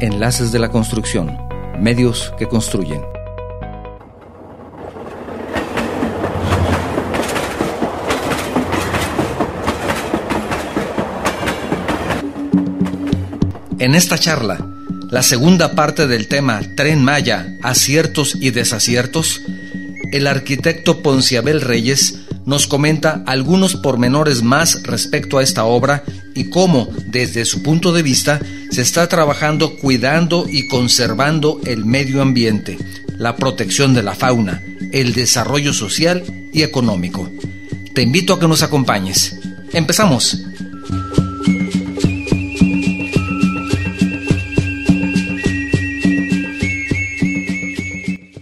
Enlaces de la Construcción, medios que construyen. En esta charla, la segunda parte del tema Tren Maya, aciertos y desaciertos, el arquitecto Ponciabel Reyes nos comenta algunos pormenores más respecto a esta obra y cómo, desde su punto de vista, se está trabajando cuidando y conservando el medio ambiente, la protección de la fauna, el desarrollo social y económico. Te invito a que nos acompañes. Empezamos.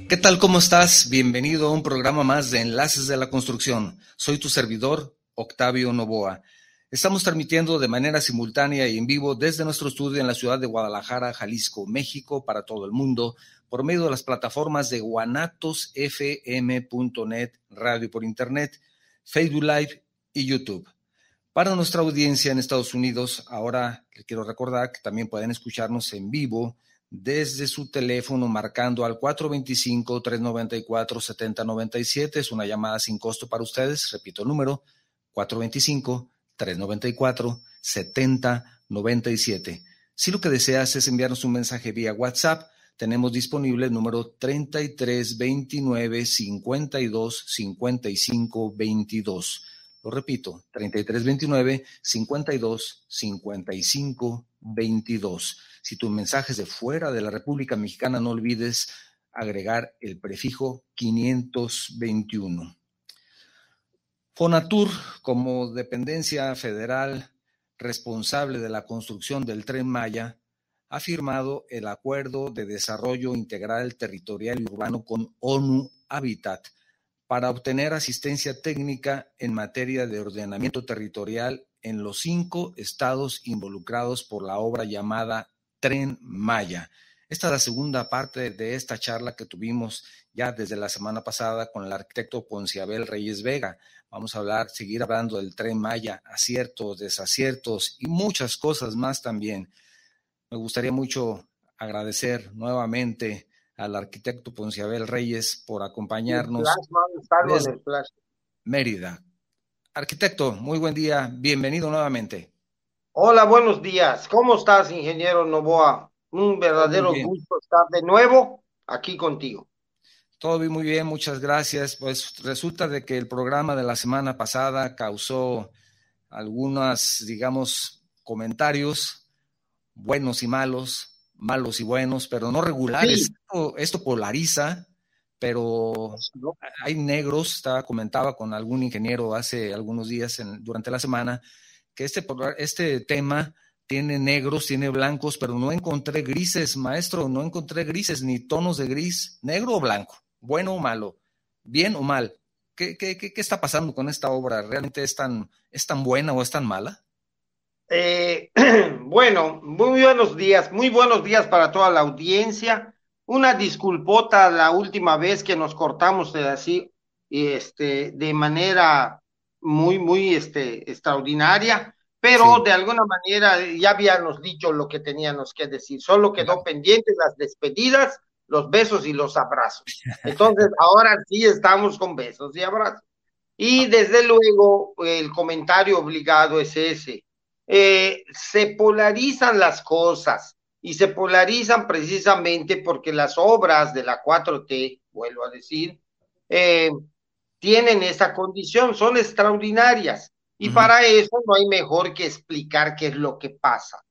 ¿Qué tal? ¿Cómo estás? Bienvenido a un programa más de Enlaces de la Construcción. Soy tu servidor, Octavio Novoa. Estamos transmitiendo de manera simultánea y en vivo desde nuestro estudio en la ciudad de Guadalajara, Jalisco, México, para todo el mundo, por medio de las plataformas de guanatosfm.net, radio por internet, Facebook Live y YouTube. Para nuestra audiencia en Estados Unidos, ahora les quiero recordar que también pueden escucharnos en vivo desde su teléfono marcando al 425-394-7097. Es una llamada sin costo para ustedes. Repito el número, 425-394-7097. Si lo que deseas es enviarnos un mensaje vía WhatsApp, tenemos disponible el número 3329 52 55 22. Lo repito, 3329 52 55 22. Si tu mensaje es de fuera de la República Mexicana, no olvides agregar el prefijo 521. Fonatur, como dependencia federal responsable de la construcción del tren Maya, ha firmado el Acuerdo de Desarrollo Integral Territorial y Urbano con ONU Habitat para obtener asistencia técnica en materia de ordenamiento territorial en los cinco estados involucrados por la obra llamada Tren Maya. Esta es la segunda parte de esta charla que tuvimos ya desde la semana pasada con el arquitecto Ponciabel Reyes Vega. Vamos a hablar, seguir hablando del Tren Maya, aciertos, desaciertos y muchas cosas más también. Me gustaría mucho agradecer nuevamente al arquitecto Ponciabel Reyes por acompañarnos desde Mérida. Arquitecto, muy buen día, bienvenido nuevamente. Hola, buenos días. ¿Cómo estás, ingeniero Novoa? Un verdadero gusto estar de nuevo aquí contigo. Todo muy bien, muchas gracias. Pues resulta de que el programa de la semana pasada causó algunos, digamos, comentarios buenos y malos, malos y buenos, pero no regulares. Esto, polariza, pero hay negros, estaba, comentaba con algún ingeniero hace algunos días durante la semana, que este, este tema tiene negros, tiene blancos, pero no encontré grises, maestro, no encontré grises ni tonos de gris, negro o blanco, bueno o malo, bien o mal. ¿Qué, qué, qué, está pasando con esta obra? ¿Realmente es tan, es tan buena o es tan mala? Eh, bueno, muy buenos días, muy buenos días para toda la audiencia. Una disculpota la última vez que nos cortamos de así, este, de manera muy, muy este, extraordinaria, pero de alguna manera ya habíamos dicho lo que teníamos que decir, solo quedó pendiente las despedidas, los besos y los abrazos. Entonces, ahora sí estamos con besos y abrazos. Y desde luego, el comentario obligado es ese. Eh, se polarizan las cosas y se polarizan precisamente porque las obras de la 4T, vuelvo a decir, eh, tienen esa condición, son extraordinarias. Y para eso no hay mejor que explicar qué es lo que pasa.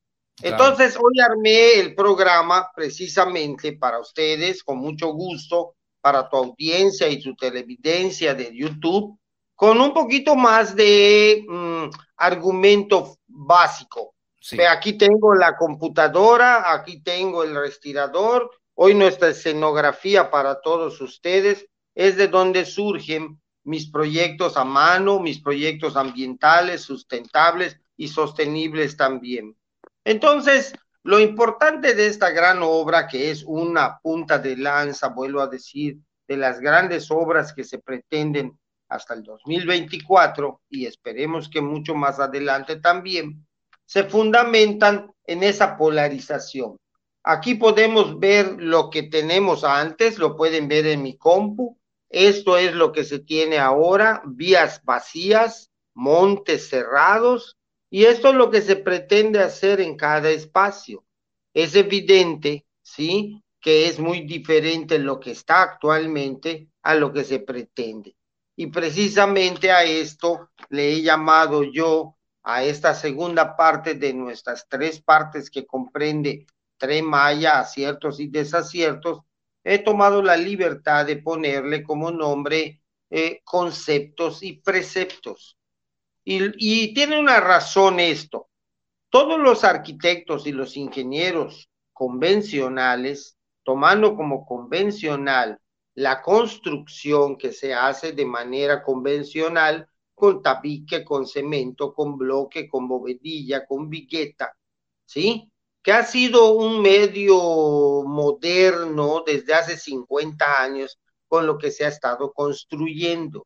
Entonces, hoy armé el programa precisamente para ustedes, con mucho gusto, para tu audiencia y tu televidencia de YouTube, con un poquito más de mm, argumento básico. Aquí tengo la computadora, aquí tengo el respirador. Hoy nuestra escenografía para todos ustedes es de donde surgen mis proyectos a mano, mis proyectos ambientales, sustentables y sostenibles también. Entonces, lo importante de esta gran obra, que es una punta de lanza, vuelvo a decir, de las grandes obras que se pretenden hasta el 2024 y esperemos que mucho más adelante también, se fundamentan en esa polarización. Aquí podemos ver lo que tenemos antes, lo pueden ver en mi compu. Esto es lo que se tiene ahora, vías vacías, montes cerrados, y esto es lo que se pretende hacer en cada espacio. Es evidente, ¿sí? Que es muy diferente lo que está actualmente a lo que se pretende. Y precisamente a esto le he llamado yo a esta segunda parte de nuestras tres partes que comprende Maya, aciertos y desaciertos, he tomado la libertad de ponerle como nombre eh, conceptos y preceptos. Y, tiene una razón esto. Todos los arquitectos y los ingenieros convencionales, tomando como convencional la construcción que se hace de manera convencional, con tabique, con cemento, con bloque, con bovedilla, con vigueta, ¿sí? que ha sido un medio moderno desde hace 50 años con lo que se ha estado construyendo.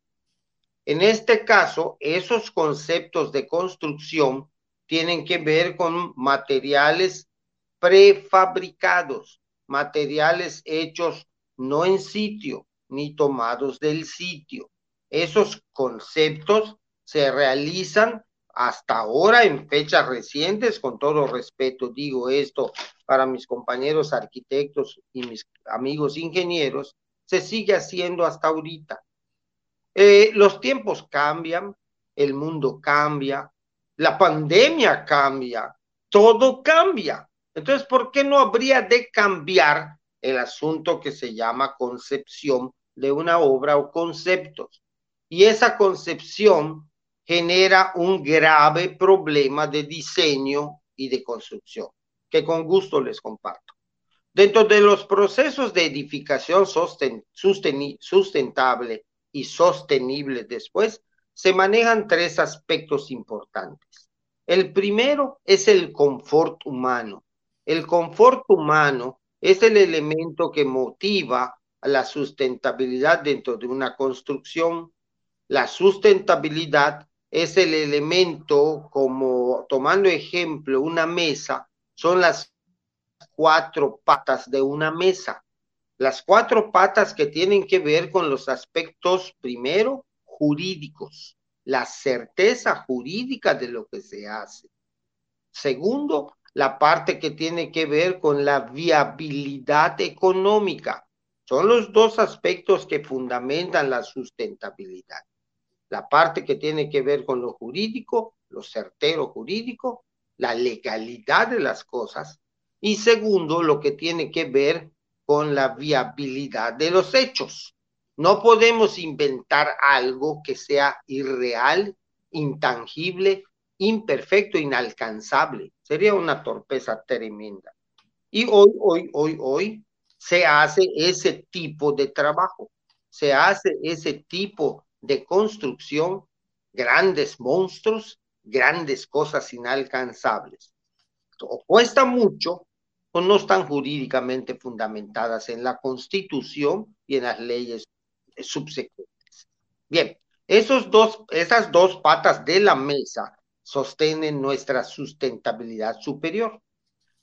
En este caso, esos conceptos de construcción tienen que ver con materiales prefabricados, materiales hechos no en sitio ni tomados del sitio. Esos conceptos se realizan hasta ahora en fechas recientes, con todo respeto digo esto para mis compañeros arquitectos y mis amigos ingenieros, se sigue haciendo hasta ahorita. Eh, los tiempos cambian, el mundo cambia, la pandemia cambia, todo cambia. Entonces, ¿por qué no habría de cambiar el asunto que se llama concepción de una obra o conceptos? Y esa concepción genera un grave problema de diseño y de construcción, que con gusto les comparto. Dentro de los procesos de edificación sustentable y sostenible después, se manejan tres aspectos importantes. El primero es el confort humano. El confort humano es el elemento que motiva la sustentabilidad dentro de una construcción. La sustentabilidad es el elemento como, tomando ejemplo, una mesa, son las cuatro patas de una mesa. Las cuatro patas que tienen que ver con los aspectos, primero, jurídicos, la certeza jurídica de lo que se hace. Segundo, la parte que tiene que ver con la viabilidad económica. Son los dos aspectos que fundamentan la sustentabilidad la parte que tiene que ver con lo jurídico, lo certero jurídico, la legalidad de las cosas, y segundo, lo que tiene que ver con la viabilidad de los hechos. No podemos inventar algo que sea irreal, intangible, imperfecto, inalcanzable. Sería una torpeza tremenda. Y hoy, hoy, hoy, hoy se hace ese tipo de trabajo, se hace ese tipo de construcción, grandes monstruos, grandes cosas inalcanzables. O cuesta mucho o no están jurídicamente fundamentadas en la Constitución y en las leyes subsecuentes. Bien, esos dos, esas dos patas de la mesa sostienen nuestra sustentabilidad superior.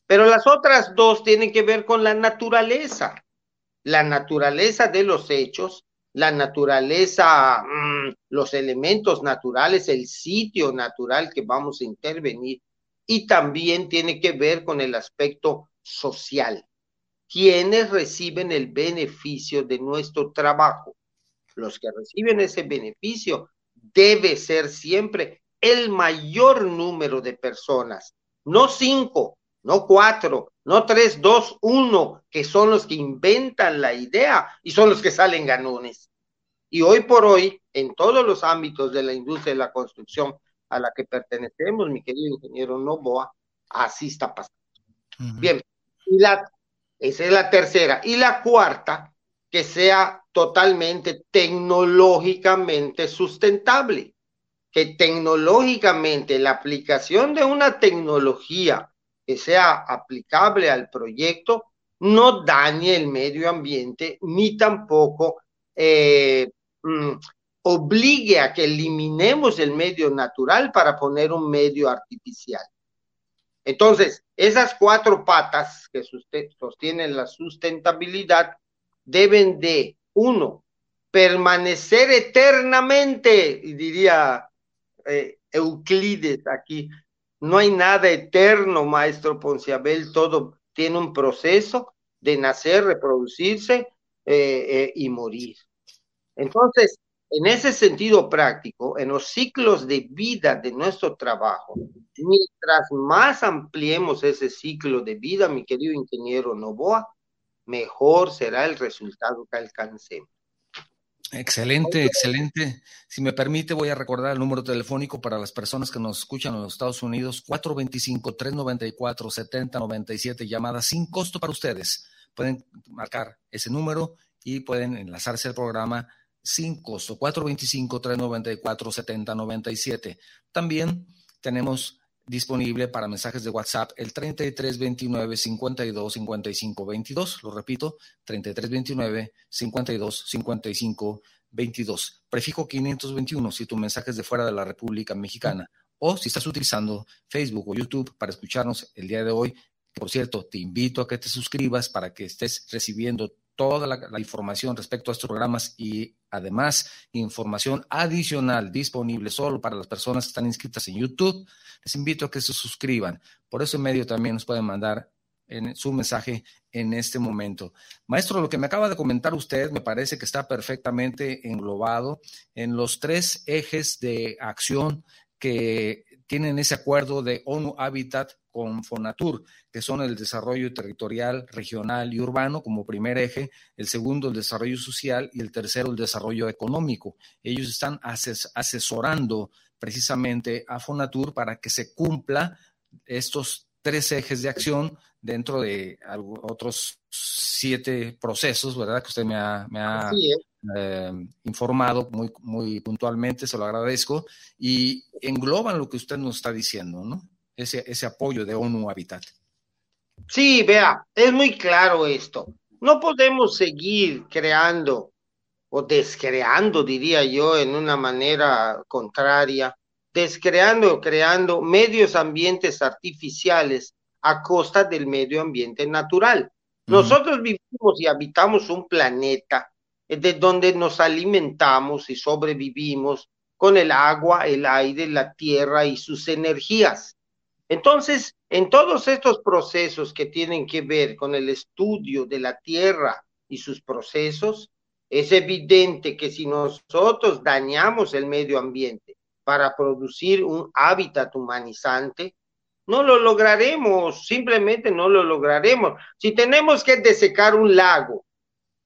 Pero las otras dos tienen que ver con la naturaleza, la naturaleza de los hechos la naturaleza, mm, los elementos naturales, el sitio natural que vamos a intervenir y también tiene que ver con el aspecto social. ¿Quiénes reciben el beneficio de nuestro trabajo? Los que reciben ese beneficio debe ser siempre el mayor número de personas, no cinco, no cuatro, no tres, dos, uno, que son los que inventan la idea y son los que salen ganones. Y hoy por hoy, en todos los ámbitos de la industria de la construcción a la que pertenecemos, mi querido ingeniero Novoa, así está pasando. Bien, y la, esa es la tercera. Y la cuarta, que sea totalmente tecnológicamente sustentable que tecnológicamente la aplicación de una tecnología que sea aplicable al proyecto no dañe el medio ambiente ni tampoco eh, mm, obligue a que eliminemos el medio natural para poner un medio artificial. Entonces, esas cuatro patas que sostienen la sustentabilidad deben de, uno, permanecer eternamente, y diría eh, Euclides aquí, no hay nada eterno, maestro Ponciabel, todo tiene un proceso de nacer, reproducirse eh, eh, y morir. Entonces, en ese sentido práctico, en los ciclos de vida de nuestro trabajo, mientras más ampliemos ese ciclo de vida, mi querido ingeniero Novoa, mejor será el resultado que alcancemos. Excelente, excelente. Si me permite, voy a recordar el número telefónico para las personas que nos escuchan en los Estados Unidos, 425-394-7097, llamadas sin costo para ustedes. Pueden marcar ese número y pueden enlazarse al programa sin costo, 425-394-7097. También tenemos disponible para mensajes de WhatsApp el 3329 52 55 22. Lo repito, 3329 52 55 22. Prefijo 521 si tu mensaje es de fuera de la República Mexicana o si estás utilizando Facebook o YouTube para escucharnos el día de hoy. por cierto, te invito a que te suscribas para que estés recibiendo toda la, información respecto a estos programas y además información adicional disponible solo para las personas que están inscritas en YouTube les invito a que se suscriban. Por ese medio también nos pueden mandar en su mensaje en este momento. Maestro, lo que me acaba de comentar usted me parece que está perfectamente englobado en los tres ejes de acción que tienen ese acuerdo de ONU Habitat con Fonatur, que son el desarrollo territorial, regional y urbano como primer eje, el segundo el desarrollo social y el tercero el desarrollo económico. Ellos están asesorando precisamente a Fonatur para que se cumpla estos tres ejes de acción dentro de otros siete procesos, ¿verdad? Que usted me ha, eh, informado muy, muy puntualmente, se lo agradezco, y engloban lo que usted nos está diciendo, ¿no? Ese, ese apoyo de ONU Habitat. Sí, vea, es muy claro esto. No podemos seguir creando o descreando, diría yo, en una manera contraria, descreando o creando medios ambientes artificiales a costa del medio ambiente natural. Nosotros vivimos y habitamos un planeta de donde nos alimentamos y sobrevivimos con el agua, el aire, la tierra y sus energías. Entonces, en todos estos procesos que tienen que ver con el estudio de la tierra y sus procesos, es evidente que si nosotros dañamos el medio ambiente para producir un hábitat humanizante, no lo lograremos, simplemente no lo lograremos. Si tenemos que desecar un lago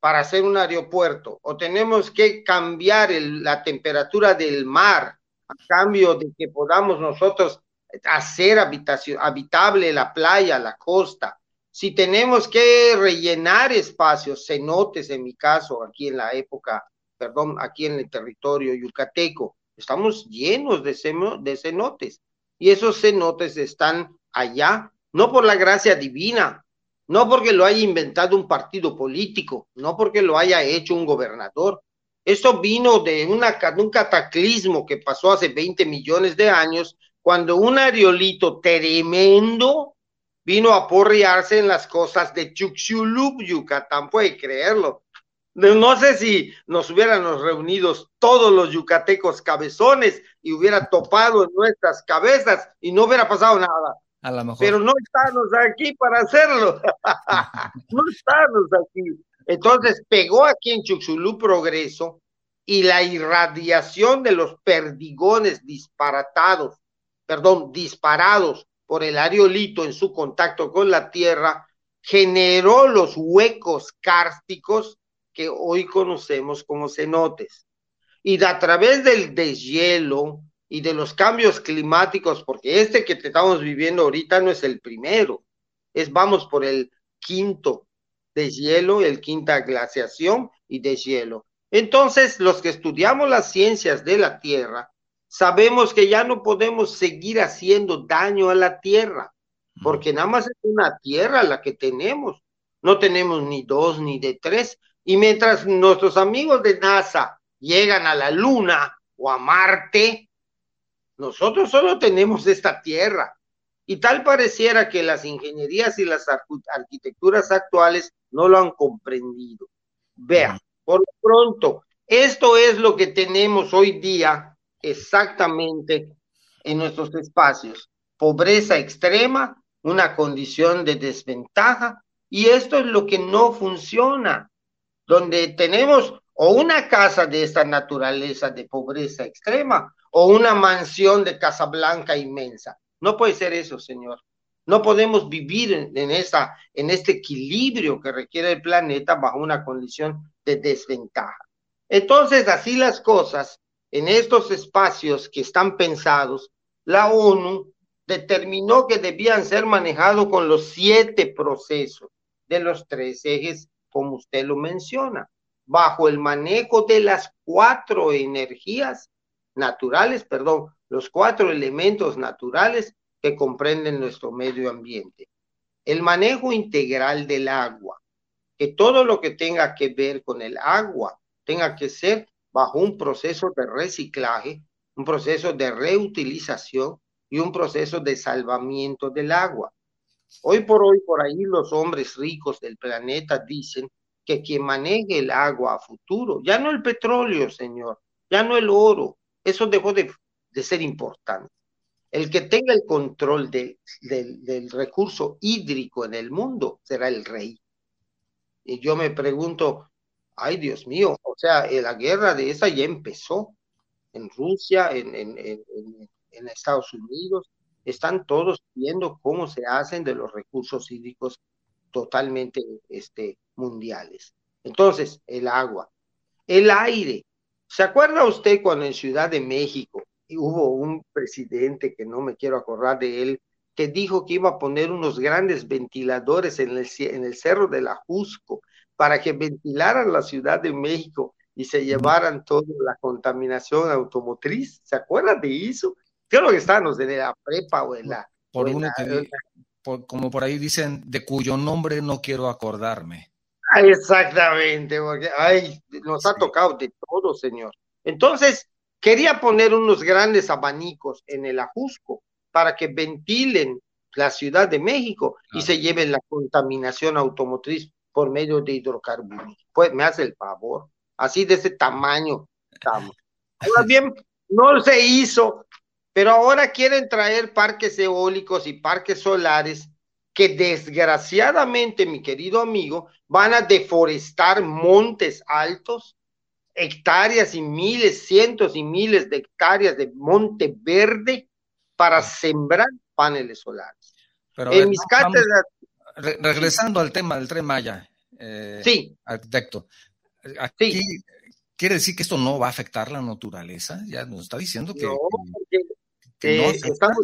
para hacer un aeropuerto o tenemos que cambiar la temperatura del mar a cambio de que podamos nosotros hacer habitable la playa, la costa, si tenemos que rellenar espacios, cenotes en mi caso, aquí en la época, perdón, aquí en el territorio yucateco, estamos llenos de, de cenotes. Y esos cenotes están allá, no por la gracia divina, no porque lo haya inventado un partido político, no porque lo haya hecho un gobernador. Esto vino de una, un cataclismo que pasó hace 20 millones de años, cuando un aerolito tremendo vino a porrearse en las costas de Chuxulub, Yucatán, puede creerlo. No sé si nos hubiéramos reunidos todos los yucatecos cabezones y hubiera topado en nuestras cabezas y no hubiera pasado nada. A lo mejor. Pero no estamos aquí para hacerlo. no estamos aquí. Entonces pegó aquí en Chuxulú progreso y la irradiación de los perdigones disparatados, perdón, disparados por el areolito en su contacto con la Tierra, generó los huecos cársticos que hoy conocemos como cenotes. Y a través del deshielo y de los cambios climáticos, porque este que estamos viviendo ahorita no es el primero, es vamos por el quinto deshielo, el quinta glaciación y deshielo. Entonces, los que estudiamos las ciencias de la Tierra, sabemos que ya no podemos seguir haciendo daño a la tierra, porque nada más es una tierra la que tenemos, no tenemos ni dos ni de tres, y mientras nuestros amigos de NASA llegan a la Luna o a Marte, nosotros solo tenemos esta tierra. Y tal pareciera que las ingenierías y las arquitecturas actuales no lo han comprendido. Vean, por lo pronto, esto es lo que tenemos hoy día exactamente en nuestros espacios. Pobreza extrema, una condición de desventaja, y esto es lo que no funciona, donde tenemos o una casa de esta naturaleza de pobreza extrema o una mansión de Casa Blanca inmensa. No puede ser eso, Señor. No podemos vivir en, esa, en este equilibrio que requiere el planeta bajo una condición de desventaja. Entonces, así las cosas, en estos espacios que están pensados, la ONU determinó que debían ser manejados con los siete procesos de los tres ejes, como usted lo menciona, bajo el manejo de las cuatro energías naturales, perdón, los cuatro elementos naturales que comprenden nuestro medio ambiente. El manejo integral del agua, que todo lo que tenga que ver con el agua tenga que ser bajo un proceso de reciclaje, un proceso de reutilización y un proceso de salvamiento del agua. Hoy por hoy, por ahí los hombres ricos del planeta dicen que quien maneje el agua a futuro, ya no el petróleo, señor, ya no el oro, eso dejó de, ser importante. El que tenga el control del recurso hídrico en el mundo será el rey. Y yo me pregunto, ay Dios mío, o sea, eh, la guerra de esa ya empezó en Rusia, en, en, en Estados Unidos, están todos viendo cómo se hacen de los recursos hídricos totalmente este, mundiales. Entonces, el agua, el aire, ¿Se acuerda usted cuando en Ciudad de México hubo un presidente que no me quiero acordar de él, que dijo que iba a poner unos grandes ventiladores en el, en el cerro de la Jusco para que ventilaran la Ciudad de México y se llevaran toda la contaminación automotriz? ¿Se acuerda de eso? Creo que estábamos en la prepa o en la... Por como por ahí dicen, de cuyo nombre no quiero acordarme. Exactamente, porque ay, nos ha tocado de todo, señor. Entonces, quería poner unos grandes abanicos en el Ajusco para que ventilen la Ciudad de México y se lleven la contaminación automotriz por medio de hidrocarburos. Pues me hace el favor, así de ese tamaño estamos. Ahora bien, no se hizo, pero ahora quieren traer parques eólicos y parques solares que desgraciadamente, mi querido amigo, van a deforestar montes altos, hectáreas y miles, cientos y miles de hectáreas de monte verde para sembrar paneles solares. en mis cátedras. regresando al tema del tren Maya, eh, sí. arquitecto, aquí quiere decir que esto no va a afectar la naturaleza, ya nos está diciendo que, no, eh,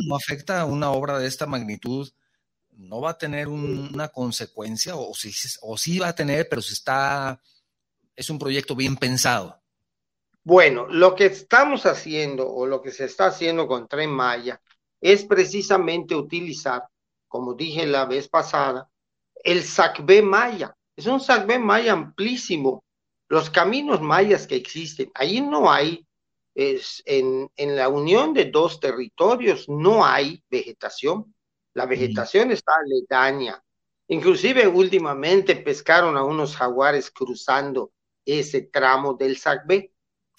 no afecta una obra de esta magnitud no va a tener una consecuencia o sí, o sí va a tener, pero si está, es un proyecto bien pensado. Bueno, lo que estamos haciendo o lo que se está haciendo con Tren Maya es precisamente utilizar, como dije la vez pasada, el SACB Maya. Es un SACB Maya amplísimo. Los caminos mayas que existen, ahí no hay, es, en, en la unión de dos territorios no hay vegetación, la vegetación está aledaña. Inclusive últimamente pescaron a unos jaguares cruzando ese tramo del SACB.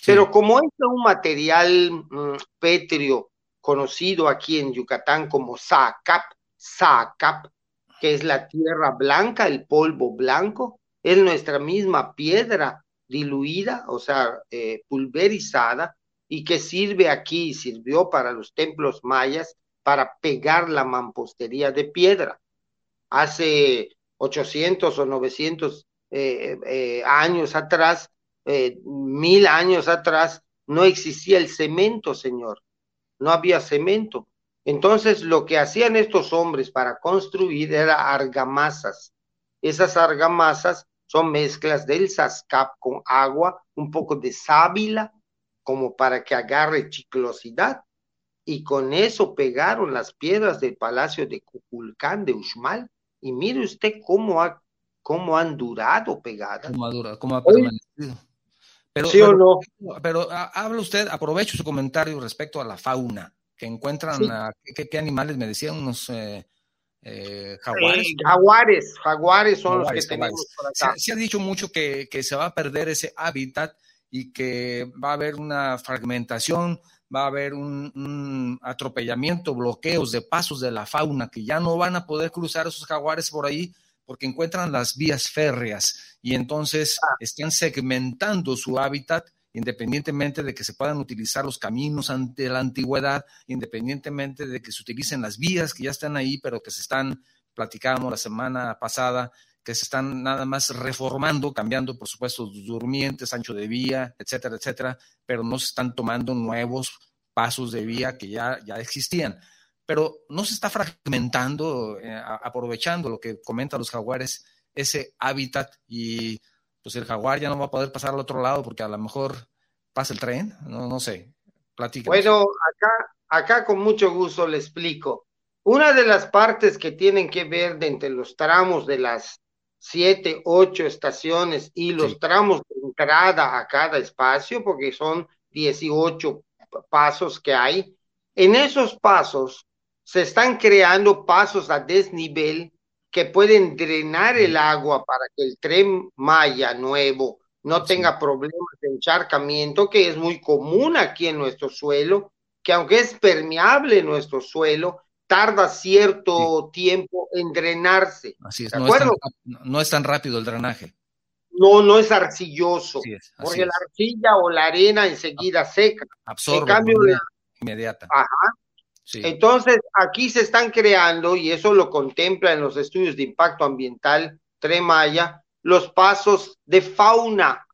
Pero como es un material mm, pétreo conocido aquí en Yucatán como SACAP, SACAP, que es la tierra blanca, el polvo blanco, es nuestra misma piedra diluida, o sea, eh, pulverizada, y que sirve aquí, sirvió para los templos mayas para pegar la mampostería de piedra. Hace 800 o 900 eh, eh, años atrás, eh, mil años atrás, no existía el cemento, señor. No había cemento. Entonces, lo que hacían estos hombres para construir era argamasas. Esas argamasas son mezclas del sascap con agua, un poco de sábila, como para que agarre chiclosidad y con eso pegaron las piedras del palacio de Cuculcán de Uxmal. Y mire usted cómo, ha, cómo han durado pegadas. Cómo ha durado, cómo ha permanecido. Pero, ¿Sí o no? pero habla usted, aprovecho su comentario respecto a la fauna. que encuentran ¿qué, animales me decían unos eh, eh, jaguares. jaguares, jaguares son los que tenemos por acá. Se, ha dicho mucho que, que, se va a perder ese hábitat y que va a haber una fragmentación, va a haber un, un, atropellamiento, bloqueos de pasos de la fauna, que ya no van a poder cruzar esos jaguares por ahí porque encuentran las vías férreas y entonces ah. están segmentando su hábitat independientemente de que se puedan utilizar los caminos ante la antigüedad, independientemente de que se utilicen las vías que ya están ahí, pero que se están, platicábamos la semana pasada, que se están nada más reformando, cambiando, por supuesto, durmientes, ancho de vía, etcétera, etcétera, pero no se están tomando nuevos pasos de vía que ya, ya existían. Pero no se está fragmentando, eh, aprovechando lo que comentan los jaguares, ese hábitat y pues el jaguar ya no va a poder pasar al otro lado porque a lo mejor pasa el tren, no, no sé, platica. Bueno, acá, acá con mucho gusto le explico. Una de las partes que tienen que ver de entre los tramos de las siete, ocho estaciones y los tramos de entrada a cada espacio, porque son 18 pasos que hay, en esos pasos se están creando pasos a desnivel que pueden drenar el agua para que el tren Maya nuevo no tenga problemas de encharcamiento, que es muy común aquí en nuestro suelo, que aunque es permeable nuestro suelo, tarda cierto tiempo en drenarse. Así es, no, Es tan, no es tan rápido el drenaje. No, no es arcilloso, porque la arcilla o la arena enseguida seca. Absorbe en cambio, la, inmediata. Ajá, entonces, aquí se están creando, y eso lo contempla en los estudios de impacto ambiental Tremaya, los pasos de fauna.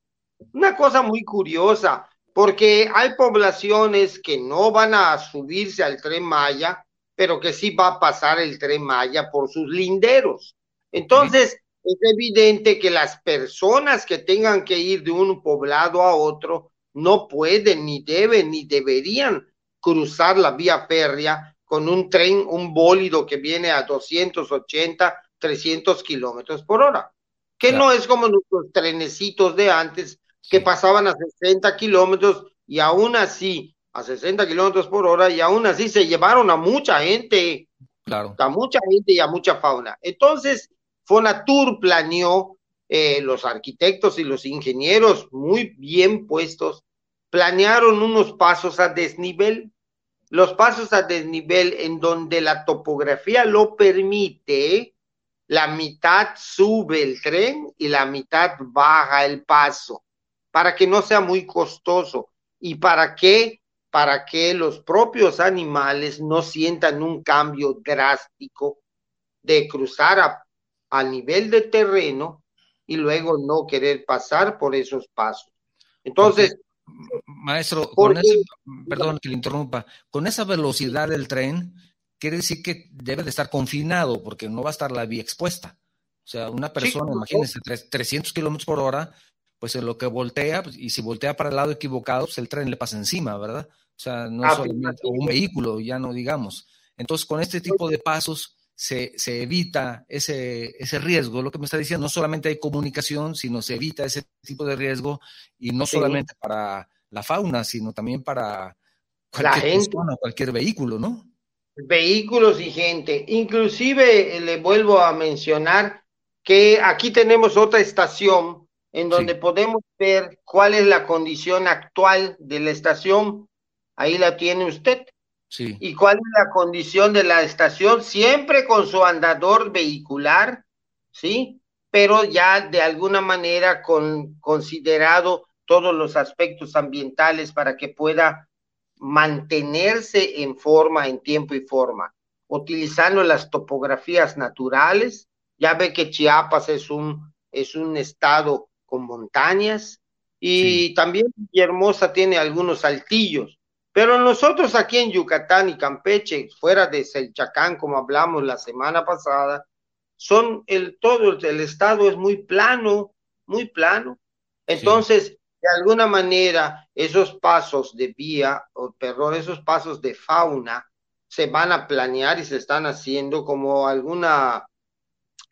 Una cosa muy curiosa, porque hay poblaciones que no van a subirse al tren Maya, pero que sí va a pasar el tren Maya por sus linderos. Entonces, es evidente que las personas que tengan que ir de un poblado a otro no pueden, ni deben, ni deberían cruzar la vía férrea con un tren, un bólido que viene a 280, 300 kilómetros por hora, que no es como nuestros trenecitos de antes que pasaban a 60 kilómetros y aún así, a 60 kilómetros por hora, y aún así se llevaron a mucha gente, claro. a mucha gente y a mucha fauna. Entonces, Fonatur planeó, eh, los arquitectos y los ingenieros muy bien puestos, planearon unos pasos a desnivel los pasos a desnivel en donde la topografía lo permite, la mitad sube el tren y la mitad baja el paso, para que no sea muy costoso y para que para que los propios animales no sientan un cambio drástico de cruzar a, a nivel de terreno y luego no querer pasar por esos pasos. Entonces, Maestro, perdón que le interrumpa, con esa velocidad del tren, quiere decir que debe de estar confinado porque no va a estar la vía expuesta. O sea, una persona, imagínense, 300 kilómetros por hora, pues en lo que voltea, pues, y si voltea para el lado equivocado, pues el tren le pasa encima, ¿verdad? O sea, no ah, solamente un vehículo, ya no digamos. Entonces, con este tipo de pasos se, se evita ese, ese riesgo. Lo que me está diciendo, no solamente hay comunicación, sino se evita ese tipo de riesgo y no solamente para la fauna, sino también para cualquier persona, cualquier vehículo, ¿no? Vehículos y gente. Inclusive eh, le vuelvo a mencionar que aquí tenemos otra estación en donde podemos ver cuál es la condición actual de la estación. Ahí la tiene usted. Sí. Y cuál es la condición de la estación, siempre con su andador vehicular, ¿sí? Pero ya de alguna manera con, considerado todos los aspectos ambientales para que pueda mantenerse en forma, en tiempo y forma, utilizando las topografías naturales. Ya ve que Chiapas es un, es un estado con montañas y también Hermosa tiene algunos altillos. Pero nosotros aquí en Yucatán y Campeche, fuera de Selchacán, como hablamos la semana pasada, son el todo el estado es muy plano, muy plano. Entonces, de alguna manera esos pasos de vía, o perdón, esos pasos de fauna se van a planear y se están haciendo como alguna,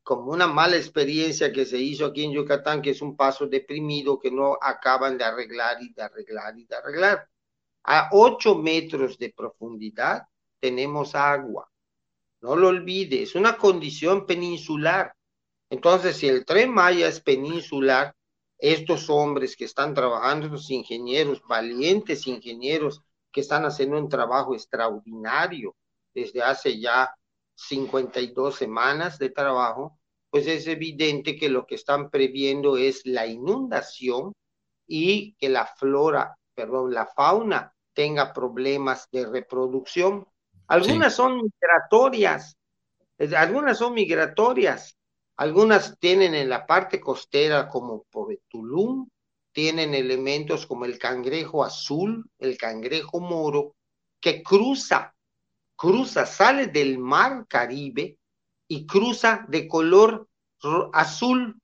como una mala experiencia que se hizo aquí en Yucatán, que es un paso deprimido que no acaban de arreglar y de arreglar y de arreglar. A 8 metros de profundidad tenemos agua. No lo olvide, es una condición peninsular. Entonces, si el tren Maya es peninsular, estos hombres que están trabajando, los ingenieros, valientes ingenieros que están haciendo un trabajo extraordinario desde hace ya 52 semanas de trabajo, pues es evidente que lo que están previendo es la inundación y que la flora, perdón, la fauna tenga problemas de reproducción. Algunas son migratorias, algunas son migratorias, algunas tienen en la parte costera como por Tulum, tienen elementos como el cangrejo azul, el cangrejo moro, que cruza, cruza, sale del mar Caribe y cruza de color azul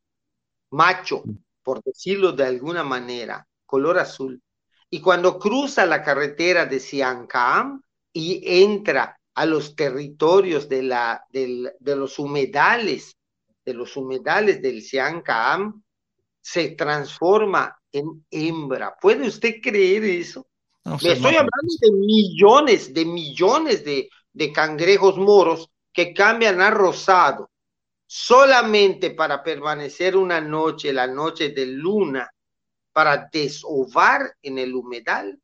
macho, por decirlo de alguna manera, color azul. Y cuando cruza la carretera de Siancam y entra a los territorios de, la, de los humedales, de los humedales del Siancam, se transforma en hembra. ¿Puede usted creer eso? Le estoy hablando de millones, de millones de, de cangrejos moros que cambian a rosado solamente para permanecer una noche, la noche de luna, para desovar en el humedal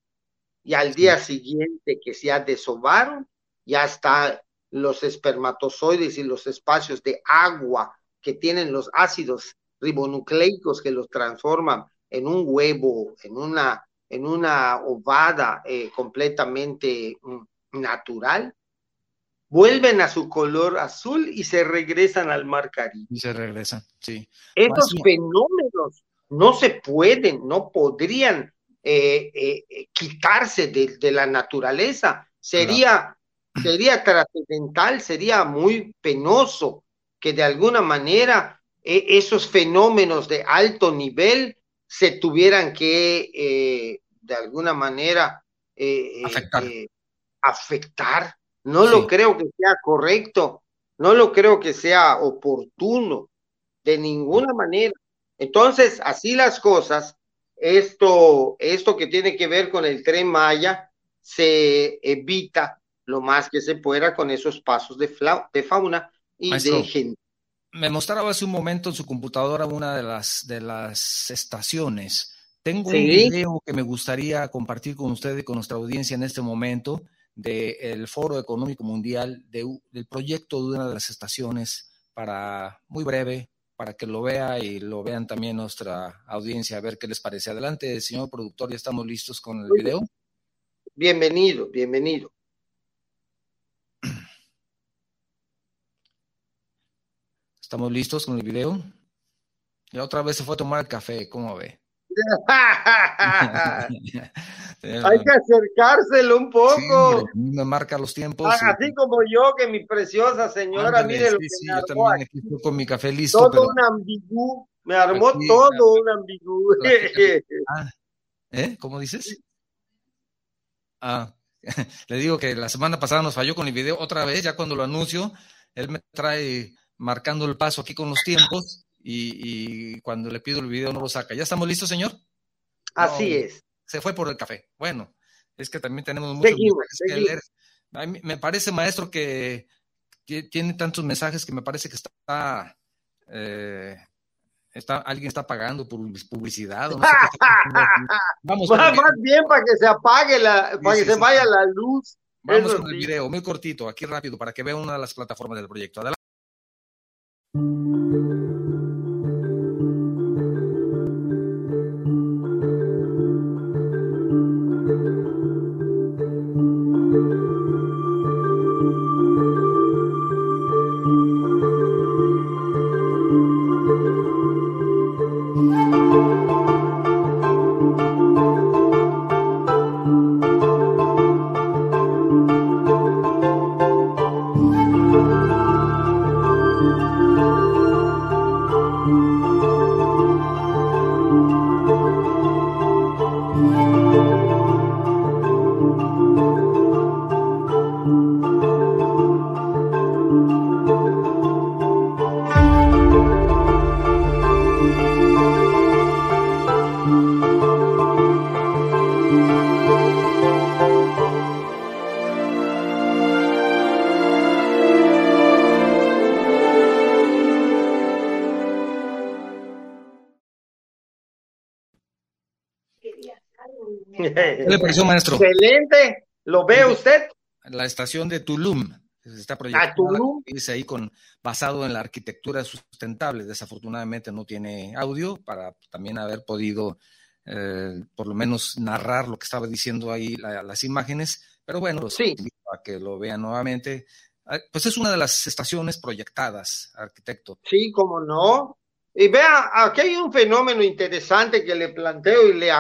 y al día siguiente que se ha desovaron, ya están los espermatozoides y los espacios de agua que tienen los ácidos ribonucleicos que los transforman en un huevo, en una, en una ovada eh, completamente mm, natural, vuelven a su color azul y se regresan al mar Caribe. Y se regresan, sí. Estos fenómenos no se pueden, no podrían eh, eh, quitarse de, la naturaleza. Sería, sería trascendental, sería muy penoso que de alguna manera eh, esos fenómenos de alto nivel se tuvieran que, de alguna manera, afectar. afectar no lo creo que sea correcto, no lo creo que sea oportuno, de ninguna manera. Entonces, así las cosas, esto, esto que tiene que ver con el tren Maya, se evita lo más que se pueda con esos pasos de, de fauna y de gente. Me mostraba hace un momento en su computadora una de las, de las estaciones. Tengo un video que me gustaría compartir con usted y con nuestra audiencia en este momento del Foro Económico Mundial, del proyecto de una de las estaciones, para muy breve, para que lo vea y lo vean también nuestra audiencia, a ver qué les parece. Adelante, señor productor, ya estamos listos con el video. Bienvenido, bienvenido. ¿Estamos listos con el video? Y otra vez se fue a tomar el café, ¿cómo ve? Hay que acercárselo un poco. me marca los tiempos. Ah, así como yo, que mi preciosa señora, mire lo que me yo también aquí estoy con mi café listo. Todo un ambigú, me armó todo un ambigú. Ah, ¿Eh? ¿Cómo dices? Ah, le digo que la semana pasada nos falló con el video otra vez, ya cuando lo anuncio, él me trae marcando el paso aquí con los tiempos y, cuando le pido el video no lo saca. ¿Ya estamos listos, señor? Así es se fue por el café. Bueno, es que también tenemos muchos mensajes que leer. me parece, maestro, que, tiene tantos mensajes que me parece que está, eh, está alguien está pagando por publicidad. Vamos más, bien para que se apague la, para que se vaya la luz. Vamos con el video, muy cortito, aquí rápido, para que vea una de las plataformas del proyecto. Adelante. Le pareció, maestro? Excelente. ¿Lo ve usted? La estación de Tulum. Se está proyectando. Dice ahí con basado en la arquitectura sustentable. Desafortunadamente no tiene audio para también haber podido eh, por lo menos narrar lo que estaba diciendo ahí las imágenes. Pero bueno, sí. a que lo vean nuevamente. Ah, pues es una de las estaciones proyectadas, arquitecto. Sí, como no. Y vea, aquí hay un fenómeno interesante que le planteo y le,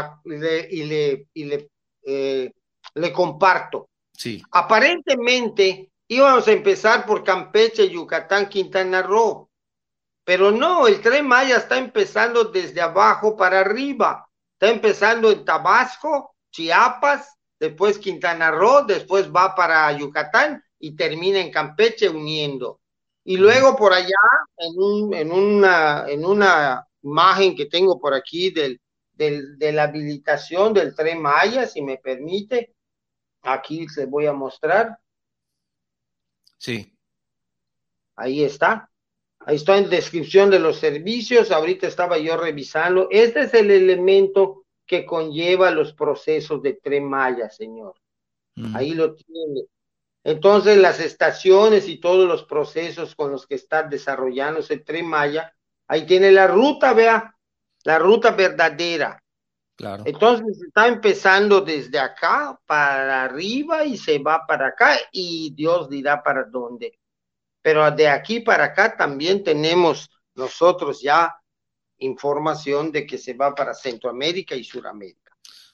y le, y le, eh, le comparto. Sí. Aparentemente íbamos a empezar por Campeche, Yucatán, Quintana Roo. Pero no, el tren Maya está empezando desde abajo para arriba. Está empezando en Tabasco, Chiapas, después Quintana Roo, después va para Yucatán y termina en Campeche uniendo. Y luego por allá, en, un, en, una, en una imagen que tengo por aquí del, del, de la habilitación del tren Maya, si me permite, aquí les voy a mostrar. Sí. Ahí está. Ahí está en descripción de los servicios. Ahorita estaba yo revisando. Este es el elemento que conlleva los procesos de tren Maya, señor. Ahí lo tiene. Entonces, las estaciones y todos los procesos con los que está desarrollándose el tren Maya, ahí tiene la ruta, vea, la ruta verdadera. Claro. Entonces está empezando desde acá para arriba y se va para acá y Dios dirá para dónde. Pero de aquí para acá también tenemos nosotros ya información de que se va para Centroamérica y Suramérica.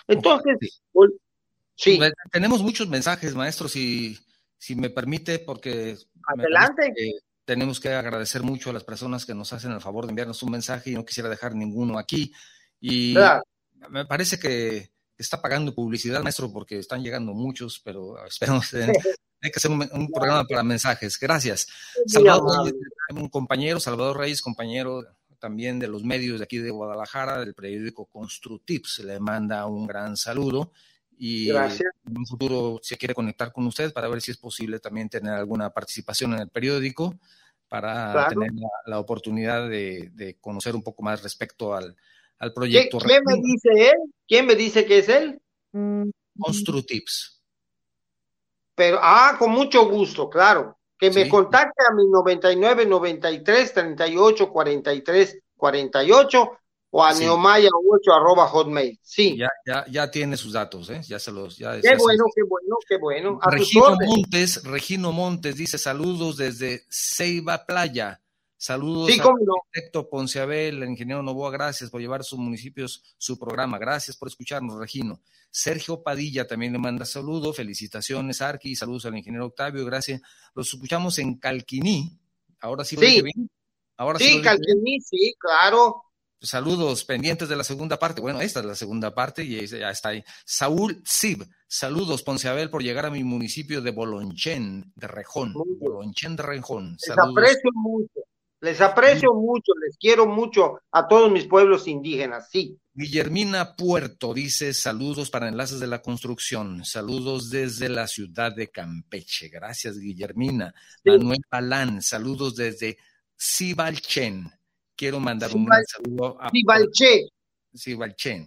Entonces, sí. Tenemos muchos mensajes, maestros, y si me permite, porque Adelante. Tenemos que agradecer mucho a las personas que nos hacen el favor de enviarnos un mensaje y no quisiera dejar ninguno aquí. Y me parece que está pagando publicidad, maestro, porque están llegando muchos, pero esperamos hay que hacer un, programa para mensajes. Gracias. Salvador Reyes, un compañero, Salvador Reyes, compañero también de los medios de aquí de Guadalajara, del periódico Construtips, le manda un gran saludo y en un futuro se quiere conectar con usted para ver si es posible también tener alguna participación en el periódico para tener la, oportunidad de, conocer un poco más respecto al, proyecto. ¿Quién me dice él? ¿Quién me dice que es él? Construtips. Pero, ah, con mucho gusto, claro. Que me contacte a mi 99 93 38 43 48 o a neomaya8 arroba hotmail. Sí. Ya, ya, ya tiene sus datos, ¿eh? Ya se los. Ya, qué bueno, qué bueno, qué bueno. Regino Montes, Regino Montes dice saludos desde Ceiba Playa. Saludos sí, al arquitecto Ponceabel, el ingeniero Novoa, gracias por llevar a sus municipios su programa. Gracias por escucharnos, Regino. Sergio Padilla también le manda saludos, felicitaciones, Arqui, saludos al ingeniero Octavio, gracias. Los escuchamos en Calquiní. Ahora sí, sí. bien. Ahora sí, sí Calquiní, sí, claro. Saludos pendientes de la segunda parte. Bueno, esta es la segunda parte y ya está ahí. Saúl Sib, saludos Ponceabel por llegar a mi municipio de Bolonchen, de Rejón. Bolonchen de Rejón. Les aprecio mucho, les aprecio mucho, les quiero mucho a todos mis pueblos indígenas, sí. Guillermina Puerto dice saludos para enlaces de la construcción. Saludos desde la ciudad de Campeche. Gracias, Guillermina. Manuel Palán, saludos desde Cibalchen. Quiero mandar un saludo a Sibalché. Sibalché.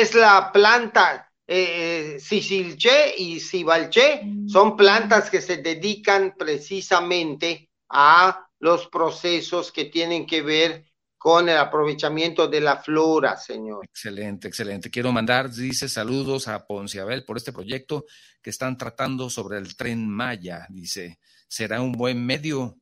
es la planta eh, Sisilché y Sibalché son plantas que se dedican precisamente a los procesos que tienen que ver con el aprovechamiento de la flora, señor. Excelente, excelente. Quiero mandar, dice, saludos a Ponciabel por este proyecto que están tratando sobre el tren Maya. Dice, será un buen medio,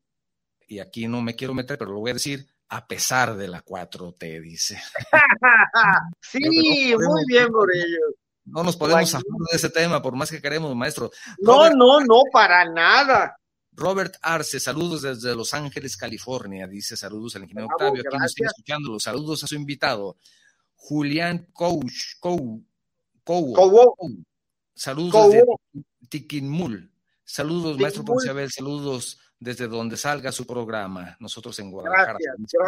y aquí no me quiero meter, pero lo voy a decir, a pesar de la 4T, dice. sí, muy bien por ellos. No nos podemos hablar de ese tema, por más que queremos, maestro. No, no, no, para nada. Robert Arce, saludos desde Los Ángeles, California. Dice saludos al ingeniero Octavio, aquí nos sigue escuchando. Saludos a su invitado. Julián Coach, Cou, Cou, Saludos desde Tiquinmul. Saludos, maestro Ponciabel. Saludos desde donde salga su programa. Nosotros en Guadalajara,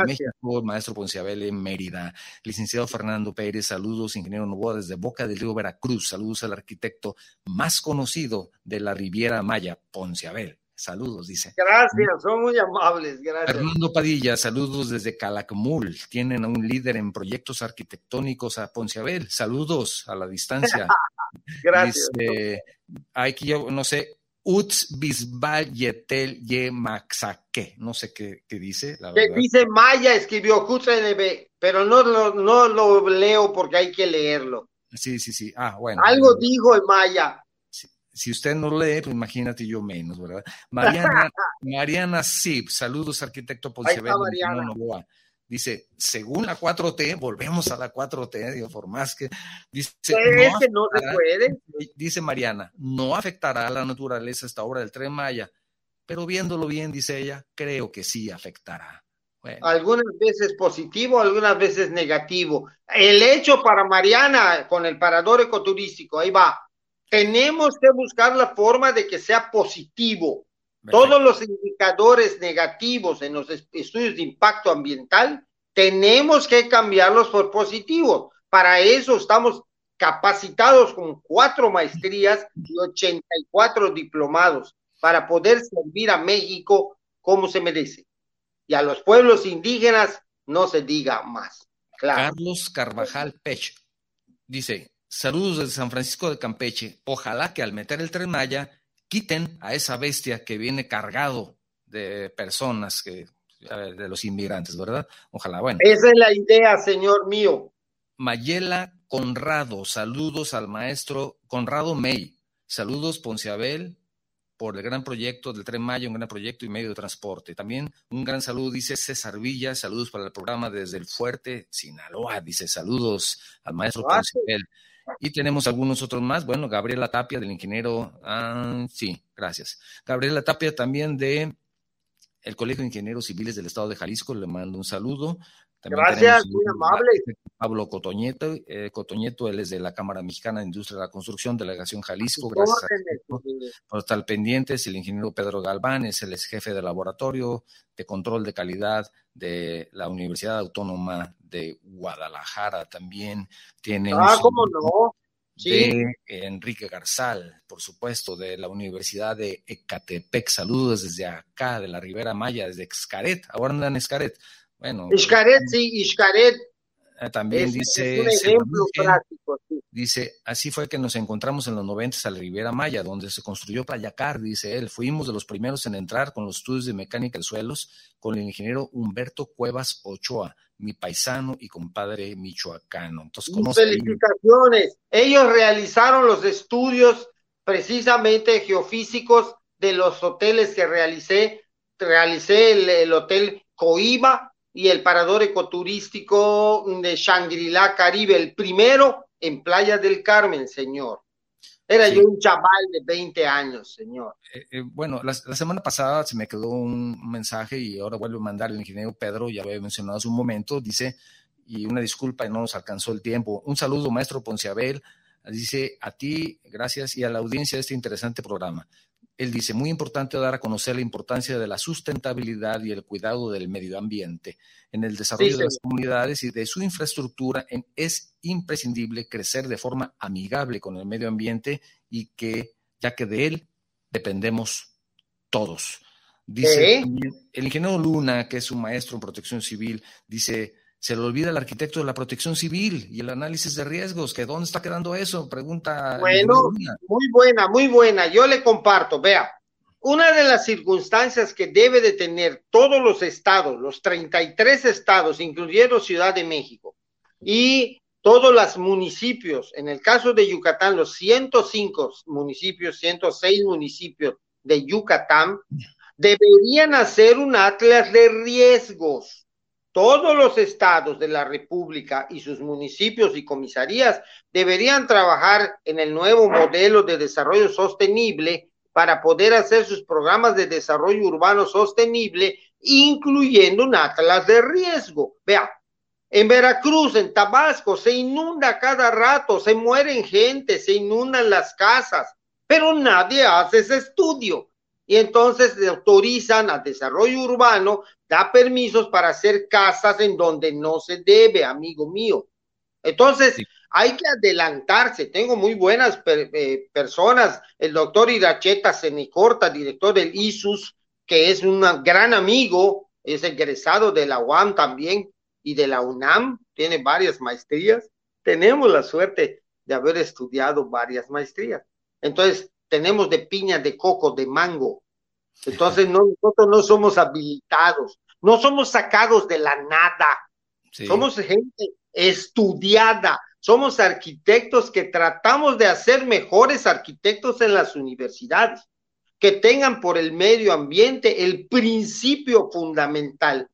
México, maestro Ponciabel en Mérida, licenciado Fernando Pérez, saludos, ingeniero Novoa desde Boca del Río Veracruz, saludos al arquitecto más conocido de la Riviera Maya, Ponciabel. saludos, dice. Gracias, son muy amables, gracias. Fernando Padilla, saludos desde Calakmul. Tienen a un líder en proyectos arquitectónicos a Ponciabel. Saludos a la distancia. gracias. Dice, aquí yo no sé, Utz Bisbal Yetel Yemaxaque. No sé qué, qué dice. La verdad. Dice Maya, escribió QCNB, pero no lo, no lo leo porque hay que leerlo. Sí, sí, sí. Ah, bueno. Algo dijo en Maya. Si, si, usted no lee, pues imagínate yo menos, ¿verdad? Mariana, Mariana Sip, saludos, arquitecto Ponciabel. Novoa. Dice, según la 4T, volvemos a la 4T, digo, por más que. Dice, no, que no se puede. Dice Mariana, no afectará a la naturaleza esta obra del tren Maya, pero viéndolo bien, dice ella, creo que sí afectará. Bueno. Algunas veces positivo, algunas veces negativo. El hecho para Mariana con el parador ecoturístico, ahí va. Tenemos que buscar la forma de que sea positivo. Todos los indicadores negativos en los estudios de impacto ambiental tenemos que cambiarlos por positivos. Para eso estamos capacitados con cuatro maestrías y 84 diplomados para poder servir a México como se merece. Y a los pueblos indígenas no se diga más. Claro. Carlos Carvajal Pech dice, saludos desde San Francisco de Campeche. Ojalá que al meter el tren Maya quiten a esa bestia que viene cargado de personas, que, de los inmigrantes, ¿verdad? Ojalá, bueno. Esa es la idea, señor mío. Mayela Conrado, saludos al maestro Conrado May. Saludos, Ponciabel, por el gran proyecto del Tren Maya, un gran proyecto y medio de transporte. También un gran saludo, dice César Villa, saludos para el programa desde el Fuerte, Sinaloa, dice saludos al maestro Ponciabel. Y tenemos algunos otros más. Bueno, Gabriela Tapia, del ingeniero. Ah, sí, gracias. Gabriela Tapia también de el Colegio de Ingenieros Civiles del Estado de Jalisco. Le mando un saludo. También Gracias, muy amable. Pablo Cotoñeto, eh, Cotoñeto, él es de la Cámara Mexicana de Industria de la Construcción, Delegación Jalisco. Gracias por, por estar pendientes. El ingeniero Pedro Galván es el ex jefe de laboratorio de control de calidad de la Universidad Autónoma de Guadalajara. También tiene. Ah, cómo no. Sí. De Enrique Garzal, por supuesto, de la Universidad de Ecatepec. Saludos desde acá, de la Ribera Maya, desde Xcaret. Ahora andan en Xcaret. Bueno. Xcaret, sí, Xcaret. También es, dice. Es un ejemplo práctico, sí. Dice, así fue que nos encontramos en los 90 a la Ribera Maya, donde se construyó Playacar, dice él. Fuimos de los primeros en entrar con los estudios de mecánica de suelos con el ingeniero Humberto Cuevas Ochoa, mi paisano y compadre michoacano. Entonces, ¿cómo Felicitaciones. Ellos realizaron los estudios precisamente geofísicos de los hoteles que realicé. Realicé el, el hotel Coiba, y el parador ecoturístico de Shangri-La Caribe, el primero en Playa del Carmen, señor. Era sí. yo un chaval de 20 años, señor. Eh, eh, bueno, la, la, semana pasada se me quedó un mensaje y ahora vuelvo a mandar el ingeniero Pedro, ya lo había mencionado hace un momento, dice, y una disculpa, no nos alcanzó el tiempo. Un saludo, maestro Ponciabel, dice a ti, gracias, y a la audiencia de este interesante programa él dice, muy importante dar a conocer la importancia de la sustentabilidad y el cuidado del medio ambiente. En el desarrollo sí, de las comunidades y de su infraestructura en, es imprescindible crecer de forma amigable con el medio ambiente y que, ya que de él dependemos todos. Dice ¿Eh? el ingeniero Luna, que es un maestro en protección civil, dice, se le olvida al arquitecto de la protección civil y el análisis de riesgos, que dónde está quedando eso, pregunta. Bueno, muy buena, muy buena, yo le comparto, vea, una de las circunstancias que debe de tener todos los estados, los 33 estados, incluyendo Ciudad de México, y todos los municipios, en el caso de Yucatán, los 105 municipios, 106 municipios de Yucatán, deberían hacer un atlas de riesgos todos los estados de la República y sus municipios y comisarías deberían trabajar en el nuevo modelo de desarrollo sostenible para poder hacer sus programas de desarrollo urbano sostenible, incluyendo un atlas de riesgo. Vea, en Veracruz, en Tabasco, se inunda cada rato, se mueren gente, se inundan las casas, pero nadie hace ese estudio y entonces le autorizan al desarrollo urbano, da permisos para hacer casas en donde no se debe, amigo mío. Entonces, hay que adelantarse. Tengo muy buenas eh, personas. El doctor Iracheta Senicorta, director del ISUS, que es un gran amigo, es egresado de la UAM también y de la UNAM, tiene varias maestrías. Tenemos la suerte de haber estudiado varias maestrías. Entonces, tenemos de piña, de coco, de mango. Entonces, nosotros no somos habilitados, no somos sacados de la nada. Somos gente estudiada, somos arquitectos que tratamos de hacer mejores arquitectos en las universidades, que tengan por el medio ambiente el principio fundamental,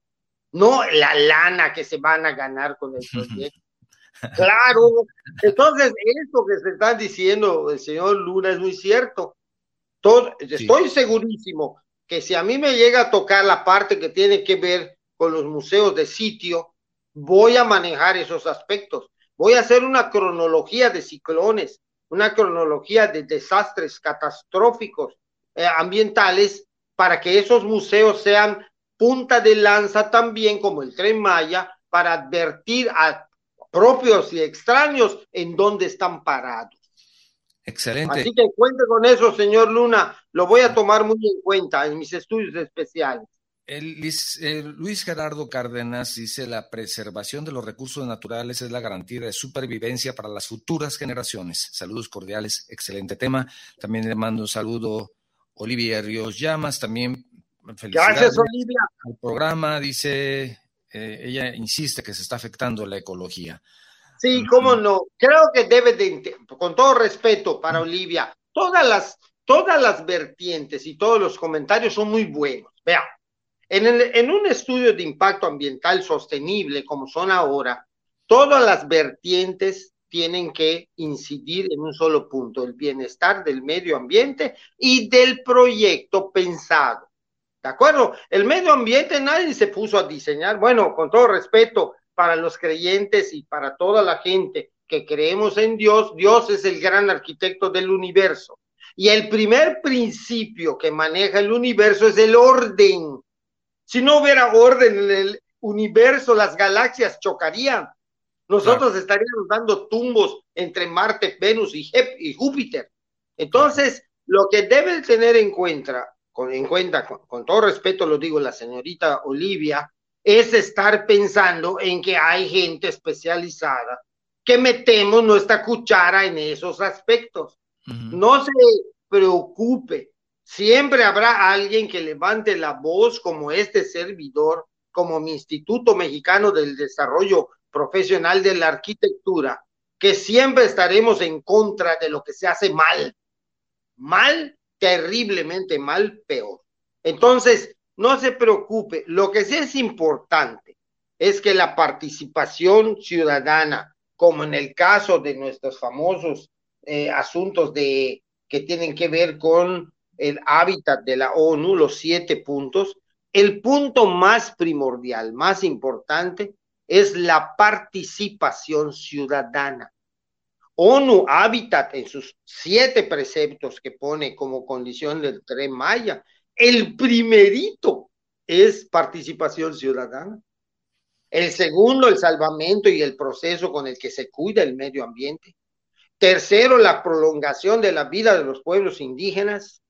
no la lana que se van a ganar con el proyecto. Claro, entonces esto que se está diciendo el señor Luna es muy cierto. Todo, Estoy segurísimo que si a mí me llega a tocar la parte que tiene que ver con los museos de sitio, voy a manejar esos aspectos. Voy a hacer una cronología de ciclones, una cronología de desastres catastróficos eh, ambientales para que esos museos sean punta de lanza también como el tren Maya para advertir a propios y extraños en dónde están parados. Excelente. Así que cuente con eso, señor Luna. Lo voy a tomar muy en cuenta en mis estudios especiales. Luis Gerardo Cárdenas dice, la preservación de los recursos naturales es la garantía de supervivencia para las futuras generaciones. Saludos cordiales, excelente tema. También le mando un saludo Olivia Ríos Llamas, también felicidades Gracias, Olivia. al programa. Dice, eh, ella insiste que se está afectando la ecología. Sí, cómo no. Creo que debe de, con todo respeto para Olivia, todas las, todas las vertientes y todos los comentarios son muy buenos. Vean en, un estudio de impacto ambiental sostenible como son ahora, todas las vertientes tienen que incidir en un solo punto, el bienestar del medio ambiente y del proyecto pensado. ¿De acuerdo? El medio ambiente nadie se puso a diseñar. Bueno, con todo respeto para los creyentes y para toda la gente que creemos en Dios, Dios es el gran arquitecto del universo. Y el primer principio que maneja el universo es el orden. Si no hubiera orden en el universo, las galaxias chocarían. Nosotros estaríamos dando tumbos entre Marte, Venus y, Júpiter. Entonces, lo que debe tener en cuenta, con, en cuenta, con, todo respeto lo digo la señorita Olivia, es estar pensando en que hay gente especializada que metemos nuestra cuchara en esos aspectos. No se preocupe, Siempre habrá alguien que levante la voz como este servidor, como mi Instituto Mexicano del Desarrollo Profesional de la Arquitectura, que siempre estaremos en contra de lo que se hace mal. Mal, terriblemente mal, peor. Entonces, no se preocupe. Lo que sí es importante es que la participación ciudadana, como en el caso de nuestros famosos eh, asuntos de que tienen que ver con el hábitat de la ONU, los siete puntos, el punto más primordial, más importante, es la participación ciudadana. ONU Hábitat en sus siete preceptos que pone como condición del tren el primerito es participación ciudadana. El segundo, el salvamento y el proceso con el que se cuida el medio ambiente. Tercero, la prolongación de la vida de los pueblos indígenas.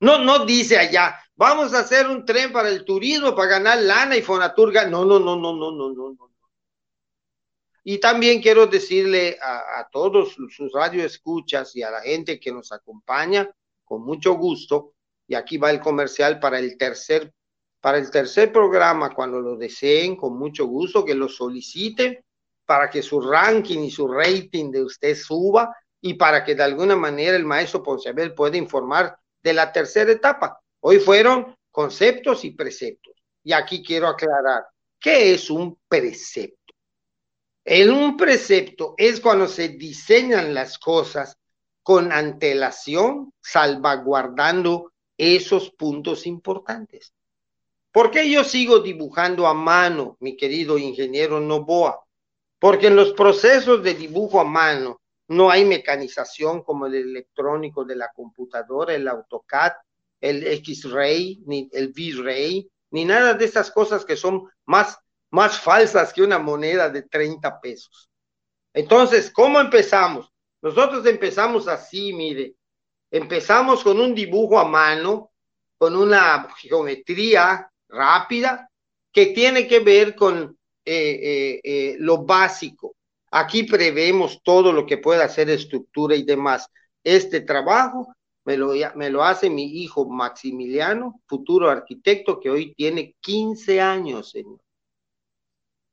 No, no dice allá, vamos a hacer un tren para el turismo, para ganar lana y Fonaturga. No, no, no, no, no, no, no. Y también quiero decirle a, todos sus radioescuchas y a la gente que nos acompaña, con mucho gusto, y aquí va el comercial para el tercer, para el tercer programa, cuando lo deseen, con mucho gusto, que lo soliciten para que su ranking y su rating de usted suba y para que de alguna manera el maestro Poncebel pueda informar de la tercera etapa. Hoy fueron conceptos y preceptos. Y aquí quiero aclarar, ¿qué es un precepto? En un precepto es cuando se diseñan las cosas con antelación, salvaguardando esos puntos importantes. ¿Por qué yo sigo dibujando a mano, mi querido ingeniero Novoa? Porque en los procesos de dibujo a mano no hay mecanización como el electrónico de la computadora, el AutoCAD, el X-Ray, ni el V-Ray, ni nada de esas cosas que son más, más falsas que una moneda de 30 pesos. Entonces, ¿cómo empezamos? Nosotros empezamos así, mire, empezamos con un dibujo a mano, con una geometría rápida que tiene que ver con eh, eh, eh, lo básico. Aquí prevemos todo lo que pueda hacer estructura y demás. Este trabajo me lo, me lo hace mi hijo Maximiliano, futuro arquitecto que hoy tiene 15 años, señor.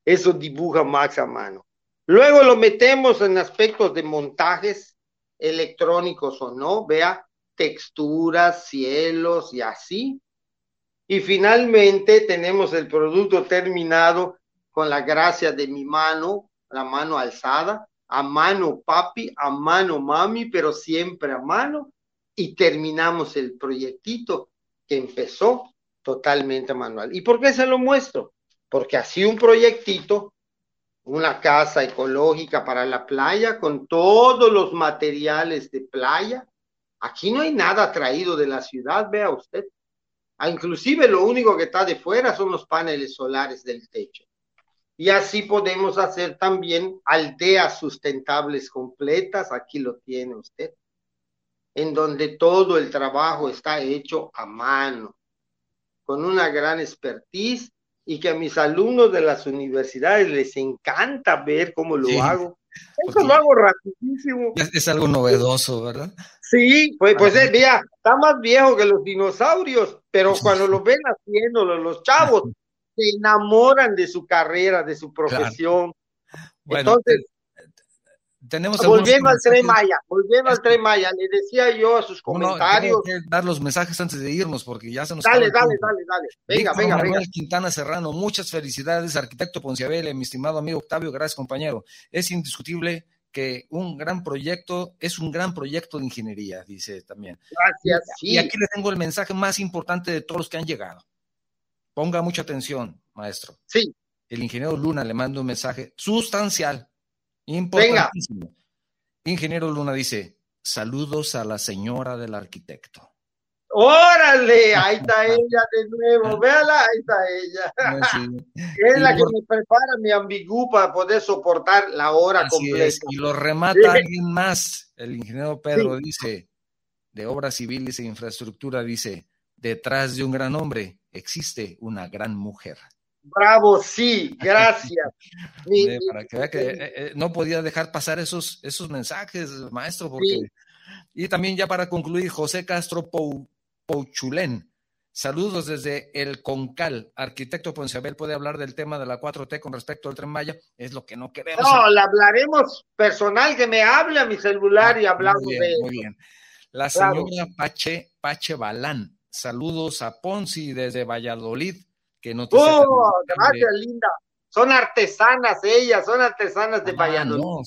Eso dibuja Max a mano. Luego lo metemos en aspectos de montajes electrónicos o no, vea, texturas, cielos y así. Y finalmente tenemos el producto terminado con la gracia de mi mano, la mano alzada, a mano papi, a mano mami, pero siempre a mano. Y terminamos el proyectito que empezó totalmente manual. ¿Y por qué se lo muestro? Porque así un proyectito, una casa ecológica para la playa con todos los materiales de playa. Aquí no hay nada traído de la ciudad, vea usted. Ah, inclusive lo único que está de fuera son los paneles solares del techo. Y así podemos hacer también aldeas sustentables completas, aquí lo tiene usted, en donde todo el trabajo está hecho a mano, con una gran expertise y que a mis alumnos de las universidades les encanta ver cómo lo hago. Eso lo hago rapidísimo. Es algo novedoso, ¿verdad? Sí, pues, pues eh, mira, está más viejo que los dinosaurios, pero cuando lo ven haciéndolo, los chavos se enamoran de su carrera, de su profesión. Entonces, tenemos volviendo al tren Maya, volviendo al tren Maya, le decía yo a sus comentarios. dar los mensajes antes de irnos porque ya se nos. Dale, dale, dale, dale. Venga, venga, venga. Quintana Serrano, muchas felicidades, arquitecto Ponciabele, mi estimado amigo Octavio, gracias, compañero. Es indiscutible que un gran proyecto es un gran proyecto de ingeniería, dice también. Gracias. Y aquí le tengo el mensaje más importante de todos los que han llegado. Ponga mucha atención, maestro. Sí. El ingeniero Luna le manda un mensaje sustancial, importantísimo. Ingeniero Luna dice, saludos a la señora del arquitecto. Órale, ahí está ella de nuevo, véala, ahí está ella. Es la que me prepara mi ambigú para poder soportar la hora completa. Y lo remata alguien más. El ingeniero Pedro dice, de obras civiles e infraestructura, dice, detrás de un gran hombre existe una gran mujer. Bravo, sí, gracias. para que vea que eh, eh, no podía dejar pasar esos, esos mensajes, maestro, porque... Y también ya para concluir, José Castro Pouchulén. Saludos desde el Concal. Arquitecto Ponciabel puede hablar del tema de la 4T con respecto al Tren Maya. Es lo que no queremos. No, le hablaremos personal que me hable a mi celular y hablamos de Muy bien. La señora Pache, Pache Balán Saludos a Ponzi desde Valladolid. Que no ¡Oh! Gracias, linda. Son artesanas ellas, son artesanas de ah. No,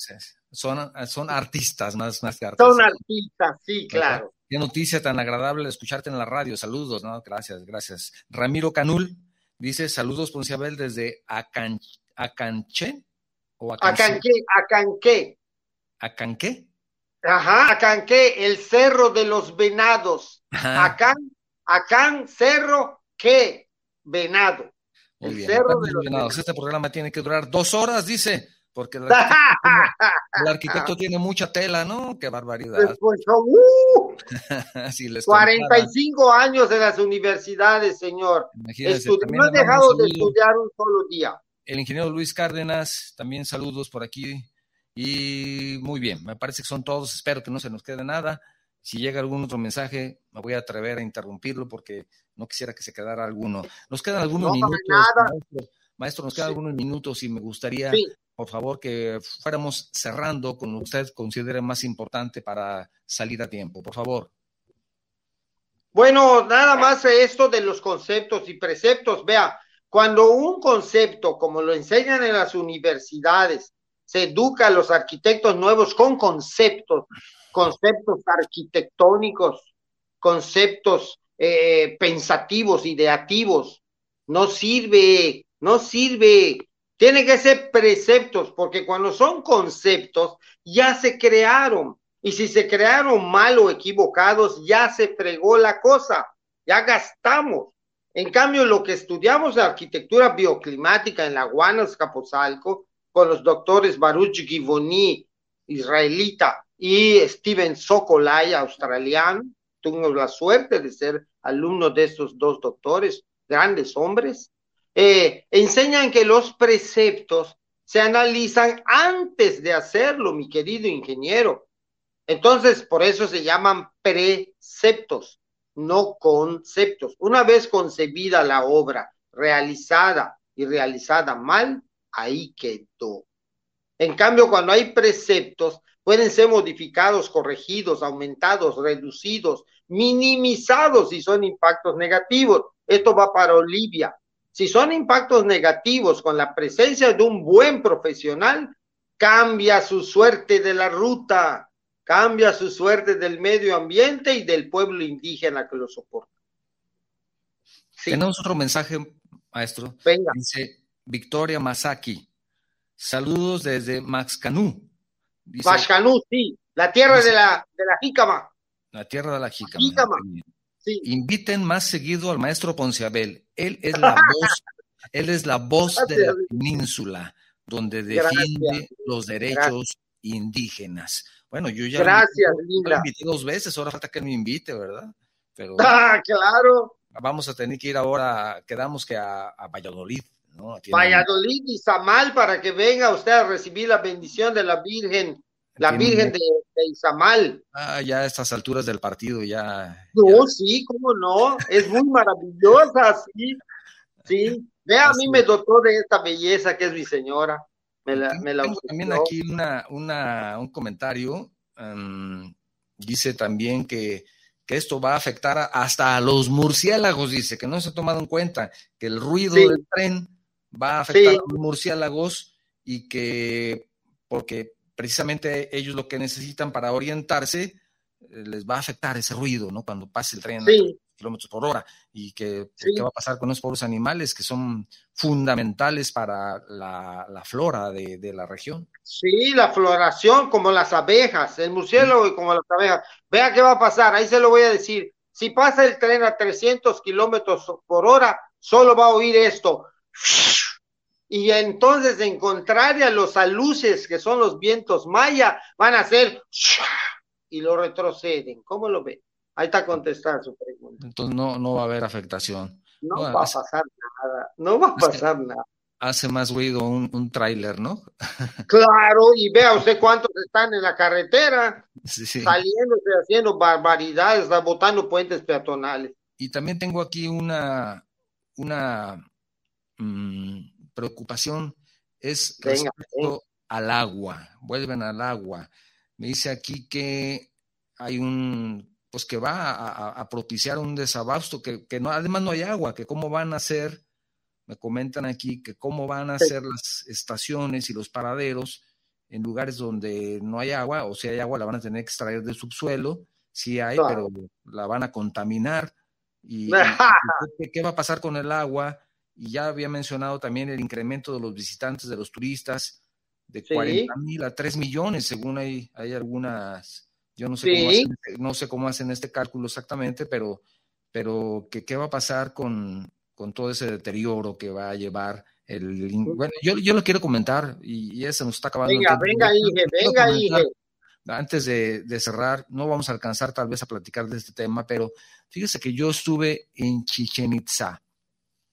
son, son artistas más, más que artistas. Son artistas, sí, claro. Qué noticia tan agradable escucharte en la radio. Saludos, ¿no? Gracias, gracias. Ramiro Canul dice saludos, Ponciabel, desde Acan, Acanche. O Acanque, Acanque. ¿Acanque? Ajá, Acanque, el cerro de los venados. Acan Acá, cerro, ¿qué? Venado. el cerro de los venados. Este programa tiene que durar dos horas, dice, porque el arquitecto, tiene, mucha tela, ¿no? Qué barbaridad. Pues, uh, 45 años en las universidades, señor. no he dejado de estudiar un solo día. El ingeniero Luis Cárdenas, también saludos por aquí. Y muy bien, me parece que son todos, espero que no se nos quede nada. Si llega algún otro mensaje, me voy a atrever a interrumpirlo porque no quisiera que se quedara alguno. Nos quedan algunos minutos. Maestro, nos quedan algunos minutos y me gustaría, por favor, que fuéramos cerrando con lo que usted considere más importante para salir a tiempo. Por favor. Bueno, nada más esto de los conceptos y preceptos. Vea, cuando un concepto, como lo enseñan en las universidades, se educa a los arquitectos nuevos con conceptos, conceptos arquitectónicos, conceptos eh, pensativos, ideativos. No sirve, no sirve. Tiene que ser preceptos, porque cuando son conceptos, ya se crearon. Y si se crearon mal o equivocados, ya se fregó la cosa, ya gastamos. En cambio, lo que estudiamos de arquitectura bioclimática en la Guanas Capozalco, con los doctores Baruch Givoni, israelita, y Steven Sokolay, australiano. Tuve la suerte de ser alumno de estos dos doctores, grandes hombres. Eh, enseñan que los preceptos se analizan antes de hacerlo, mi querido ingeniero. Entonces, por eso se llaman preceptos, no conceptos. Una vez concebida la obra, realizada y realizada mal, ahí quedó. En cambio, cuando hay preceptos, pueden ser modificados, corregidos, aumentados, reducidos, minimizados si son impactos negativos. Esto va para Olivia. Si son impactos negativos con la presencia de un buen profesional, cambia su suerte de la ruta, cambia su suerte del medio ambiente y del pueblo indígena que lo soporta. Tenemos otro mensaje, maestro. Venga. Dice Victoria Masaki. Saludos desde Maxcanú. Maxcanú, sí. La tierra de la, de la jícama. La tierra de la jícama. Inviten más seguido al maestro Ponciabel. Él es la voz, él es la voz de la península, donde defiende los derechos indígenas. Bueno, yo ya Gracias, lo invité dos veces, ahora falta que me invite, ¿verdad? Pero, ah, claro. Vamos a tener que ir ahora, quedamos que a, Valladolid. ¿No? Valladolid y Samal para que venga usted a recibir la bendición de la Virgen la Virgen de, Izamal. Ah, ya a estas alturas del partido, ya. No, sí, cómo no. Es muy maravillosa, sí. Sí. Vea, a mí me dotó de esta belleza que es mi señora. Me la, me la Tengo también aquí una, una, un comentario. dice también que, que, esto va a afectar hasta a los murciélagos, dice, que no se ha tomado en cuenta, que el ruido del tren va a afectar a los murciélagos y que porque precisamente ellos lo que necesitan para orientarse eh, les va a afectar ese ruido, ¿no? Cuando pase el tren a kilómetros por hora y que qué va a pasar con los pobres animales que son fundamentales para la, flora de, la región. Sí, la floración como las abejas, el murciélago y como las abejas. Vea qué va a pasar, ahí se lo voy a decir. Si pasa el tren a 300 kilómetros por hora, solo va a oír esto y entonces en contraria los aluces que son los vientos maya van a hacer y lo retroceden. ¿Cómo lo ve? Ahí está contestada su pregunta. Entonces no, no va a haber afectación. No, va a pasar nada, no va a pasar nada. Hace más ruido un, un tráiler, ¿no? claro, y vea usted cuántos están en la carretera, saliéndose, haciendo barbaridades, botando puentes peatonales. Y también tengo aquí una, una mm, preocupación es respecto al agua. Vuelven al agua. Me dice aquí que hay un, pues que va a, propiciar un desabasto, que, no, además no hay agua, que cómo van a ser, me comentan aquí, que cómo van a ser las estaciones y los paraderos en lugares donde no hay agua, o si hay agua la van a tener que extraer del subsuelo, si hay, pero la van a contaminar. ¿Y qué va a pasar con el agua? Y ya había mencionado también el incremento de los visitantes, de los turistas, de 40 mil a 3 millones, según hay, hay algunas, yo no sé, cómo hacen, este, no sé cómo hacen este cálculo exactamente, pero, pero que, qué va a pasar con, con todo ese deterioro que va a llevar el... Bueno, yo, yo lo quiero comentar y, ya se nos está acabando. Venga, venga, venga, hija. Antes de, de, cerrar, no vamos a alcanzar tal vez a platicar de este tema, pero fíjese que yo estuve en Chichen Itza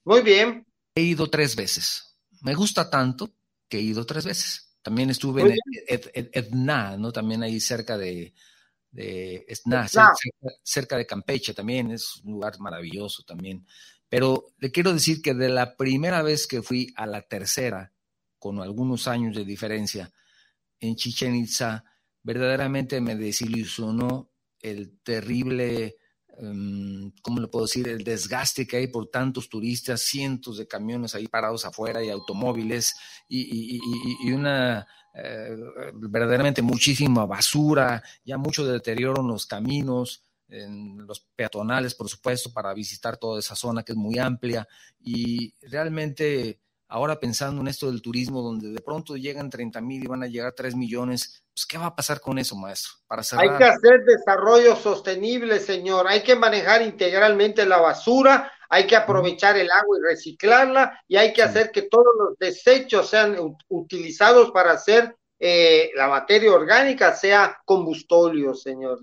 muy bien. He ido tres veces. Me gusta tanto que he ido tres veces. También estuve en Etna, ¿no? También ahí cerca de, de Etna, cerca, de Campeche también, es un lugar maravilloso también. Pero le quiero decir que de la primera vez que fui a la tercera, con algunos años de diferencia, en Chichen Itza, verdaderamente me desilusionó el terrible Em, ¿cómo le puedo decir? El desgaste que hay por tantos turistas, cientos de camiones ahí parados afuera y automóviles y, una eh, verdaderamente muchísima basura, ya mucho deterioro en los caminos, en los peatonales, por supuesto, para visitar toda esa zona que es muy amplia y realmente ahora pensando en esto del turismo, donde de pronto llegan 30 mil y van a llegar 3 millones, pues ¿qué va a pasar con eso, maestro? Para Hay que hacer desarrollo sostenible, señor. Hay que manejar integralmente la basura, hay que aprovechar el agua y reciclarla y hay que hacer que todos los desechos sean utilizados para hacer eh, la materia orgánica, sea combustóleo, señor.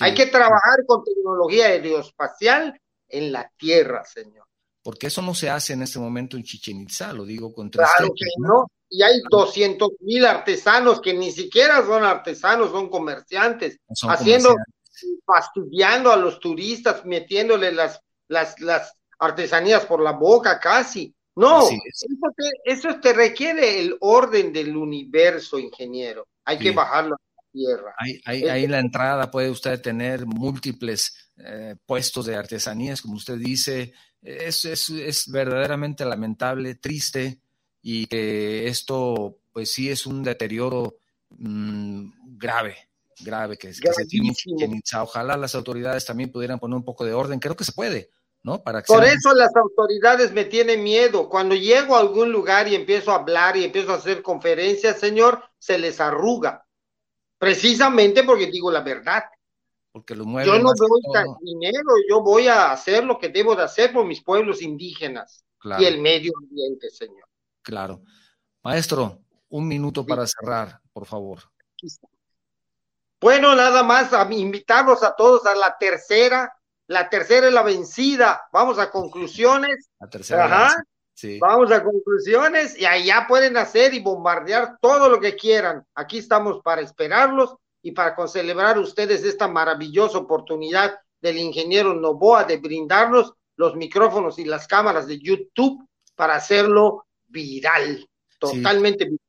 Hay que trabajar con tecnología aeroespacial en la Tierra, señor. Porque eso no se hace en este momento en Chichen Itza, lo digo con Claro que no. Y hay 200 mil artesanos que ni siquiera son artesanos, son comerciantes, haciendo, fastidiando a los turistas, metiéndole las, las, las artesanías por la boca casi. No, eso te, requiere el orden del universo, ingeniero. Hay que bajarlo tierra. Ahí, ahí, la entrada puede usted tener múltiples eh, puestos de artesanías, como usted dice. Es, es, es, verdaderamente lamentable, triste, y que esto, pues sí, es un deterioro mm, grave, grave que, que se tiene Ojalá las autoridades también pudieran poner un poco de orden. Creo que se puede. ¿No? Para Por eso las autoridades me tienen miedo. Cuando llego a algún lugar y empiezo a hablar y empiezo a hacer conferencias, señor, se les arruga. Precisamente porque digo la verdad. Porque lo yo no voy a dinero, yo voy a hacer lo que debo de hacer por mis pueblos indígenas y el medio ambiente, señor. Claro. Maestro, un minuto para cerrar, por favor. Bueno, nada más a invitarlos a todos a la tercera. La tercera es la vencida. Vamos a conclusiones. La tercera. Ajá. Vamos a conclusiones y allá pueden hacer y bombardear todo lo que quieran. Aquí estamos para esperarlos y para celebrar ustedes esta maravillosa oportunidad del ingeniero Novoa de brindarnos los micrófonos y las cámaras de YouTube para hacerlo viral, totalmente viral.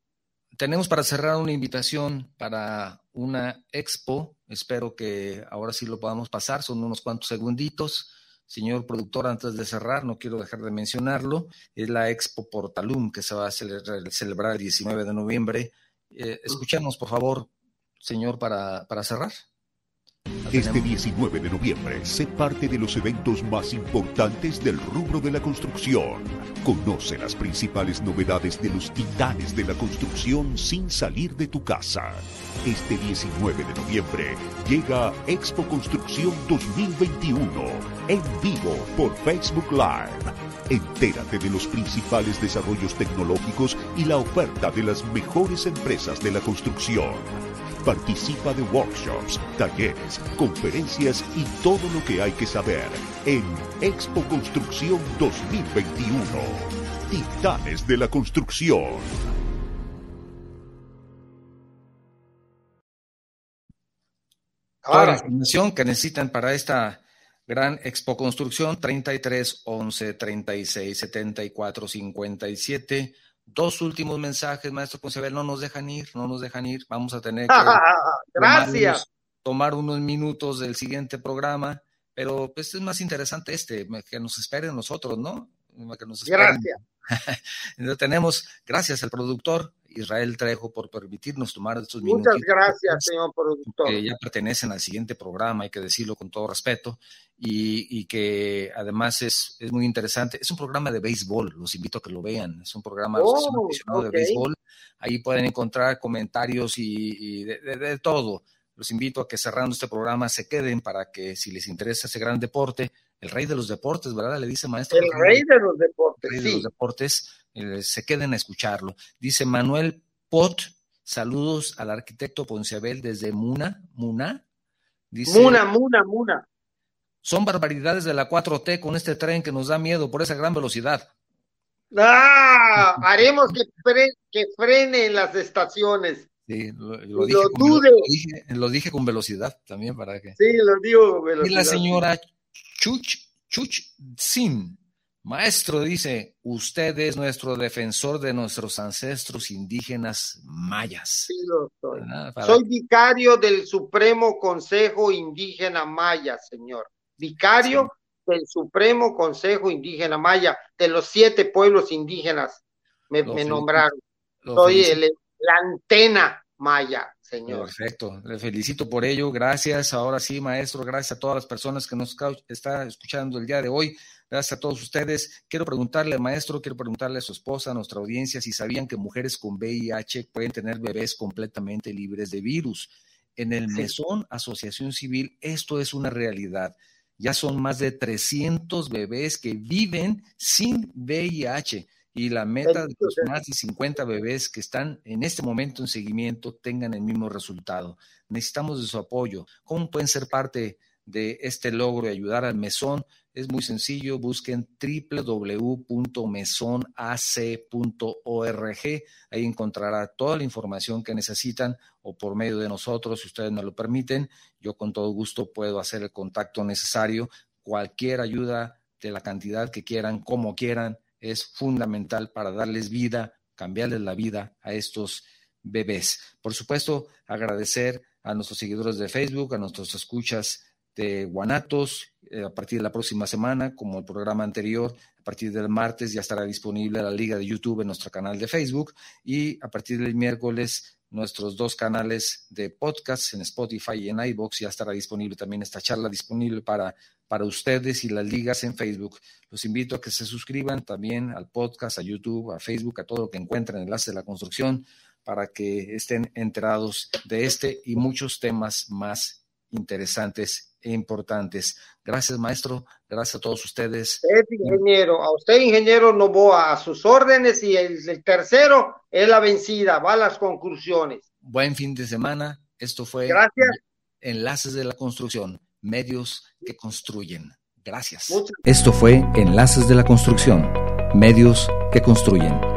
Tenemos para cerrar una invitación para una expo. Espero que ahora sí lo podamos pasar, son unos cuantos segunditos señor productor, antes de cerrar, no quiero dejar de mencionarlo, es la Expo Portalum que se va a celebrar, el 19 de noviembre. Eh, escuchemos, por favor, señor, para, para cerrar. Este 19 de noviembre, sé parte de los eventos más importantes del rubro de la construcción. Conoce las principales novedades de los titanes de la construcción sin salir de tu casa. Este 19 de noviembre llega Expo Construcción 2021 en vivo por Facebook Live. Entérate de los principales desarrollos tecnológicos y la oferta de las mejores empresas de la construcción Participa de workshops, talleres, conferencias y todo lo que hay que saber en Expo Construcción 2021. Titanes de la Construcción. Toda la información que necesitan para esta gran Expo Construcción 33 11 36 74 57 Dos últimos mensajes, maestro Concebel, no nos dejan ir, no nos dejan ir, vamos a tener que. Tomar, unos, minutos del siguiente programa, pero pues es más interesante este, que nos esperen nosotros, ¿no? Que nos esperen. Gracias. tenemos, gracias al productor, Israel Trejo por permitirnos tomar estos minutos. Muchas gracias, señor productor. Que ya pertenecen al siguiente programa, hay que decirlo con todo respeto, y, que además es, es, muy interesante. Es un programa de béisbol, los invito a que lo vean. Es un programa oh, de béisbol. Ahí pueden encontrar comentarios y, de, todo. Los invito a que cerrando este programa se queden para que si les interesa ese gran deporte, el rey de los deportes, ¿verdad? Le dice maestro. El rey de los deportes. El rey de los deportes eh, se queden a escucharlo. Dice Manuel Pot, saludos al arquitecto Ponciabel desde Muna, Muna. Dice, Muna, Muna, Muna. Son barbaridades de la 4T con este tren que nos da miedo por esa gran velocidad. ¡Ah! Haremos que, que frene en las estaciones. Sí, lo, dije con, lo, dije, con velocidad también para que. Sí, lo digo con velocidad. Y la señora Chuch, Chuch Sin Maestro dice, usted es nuestro defensor de nuestros ancestros indígenas mayas. Sí, lo soy. Soy vicario del Supremo Consejo Indígena Maya, señor. Vicario del Supremo Consejo Indígena Maya, de los siete pueblos indígenas me, nombraron. Soy la antena maya. Señor. Perfecto, le felicito por ello. Gracias. Ahora sí, maestro, gracias a todas las personas que nos están escuchando el día de hoy. Gracias a todos ustedes. Quiero preguntarle, maestro, quiero preguntarle a su esposa, a nuestra audiencia, si sabían que mujeres con VIH pueden tener bebés completamente libres de virus. En el Mesón Asociación Civil, esto es una realidad. Ya son más de 300 bebés que viven sin VIH y la meta de los más de 50 bebés que están en este momento en seguimiento tengan el mismo resultado. Necesitamos de su apoyo. ¿Cómo pueden ser parte de este logro y ayudar al mesón? Es muy sencillo, busquen www.mesonac.org, ahí encontrará toda la información que necesitan o por medio de nosotros, si ustedes nos lo permiten, yo con todo gusto puedo hacer el contacto necesario. Cualquier ayuda de la cantidad que quieran, como quieran, es fundamental para darles vida, cambiarles la vida a estos bebés. Por supuesto, agradecer a nuestros seguidores de Facebook, a nuestros escuchas de Guanatos. Eh, a partir de la próxima semana, como el programa anterior, a partir del martes ya estará disponible la liga de YouTube en nuestro canal de Facebook y a partir del miércoles nuestros dos canales de podcast en Spotify y en iBox ya estará disponible también esta charla disponible para, para ustedes y las ligas en Facebook. Los invito a que se suscriban también al podcast, a YouTube, a Facebook, a todo lo que encuentren enlace de la construcción para que estén enterados de este y muchos temas más interesantes importantes. Gracias, maestro. Gracias a todos ustedes. ingeniero. A usted, ingeniero Novoa, a sus órdenes. Y el, tercero es la vencida. Va a las conclusiones. Buen fin de semana. Esto fue Gracias. Enlaces de la Construcción, medios que construyen. Gracias. Esto fue Enlaces de la Construcción, medios que construyen.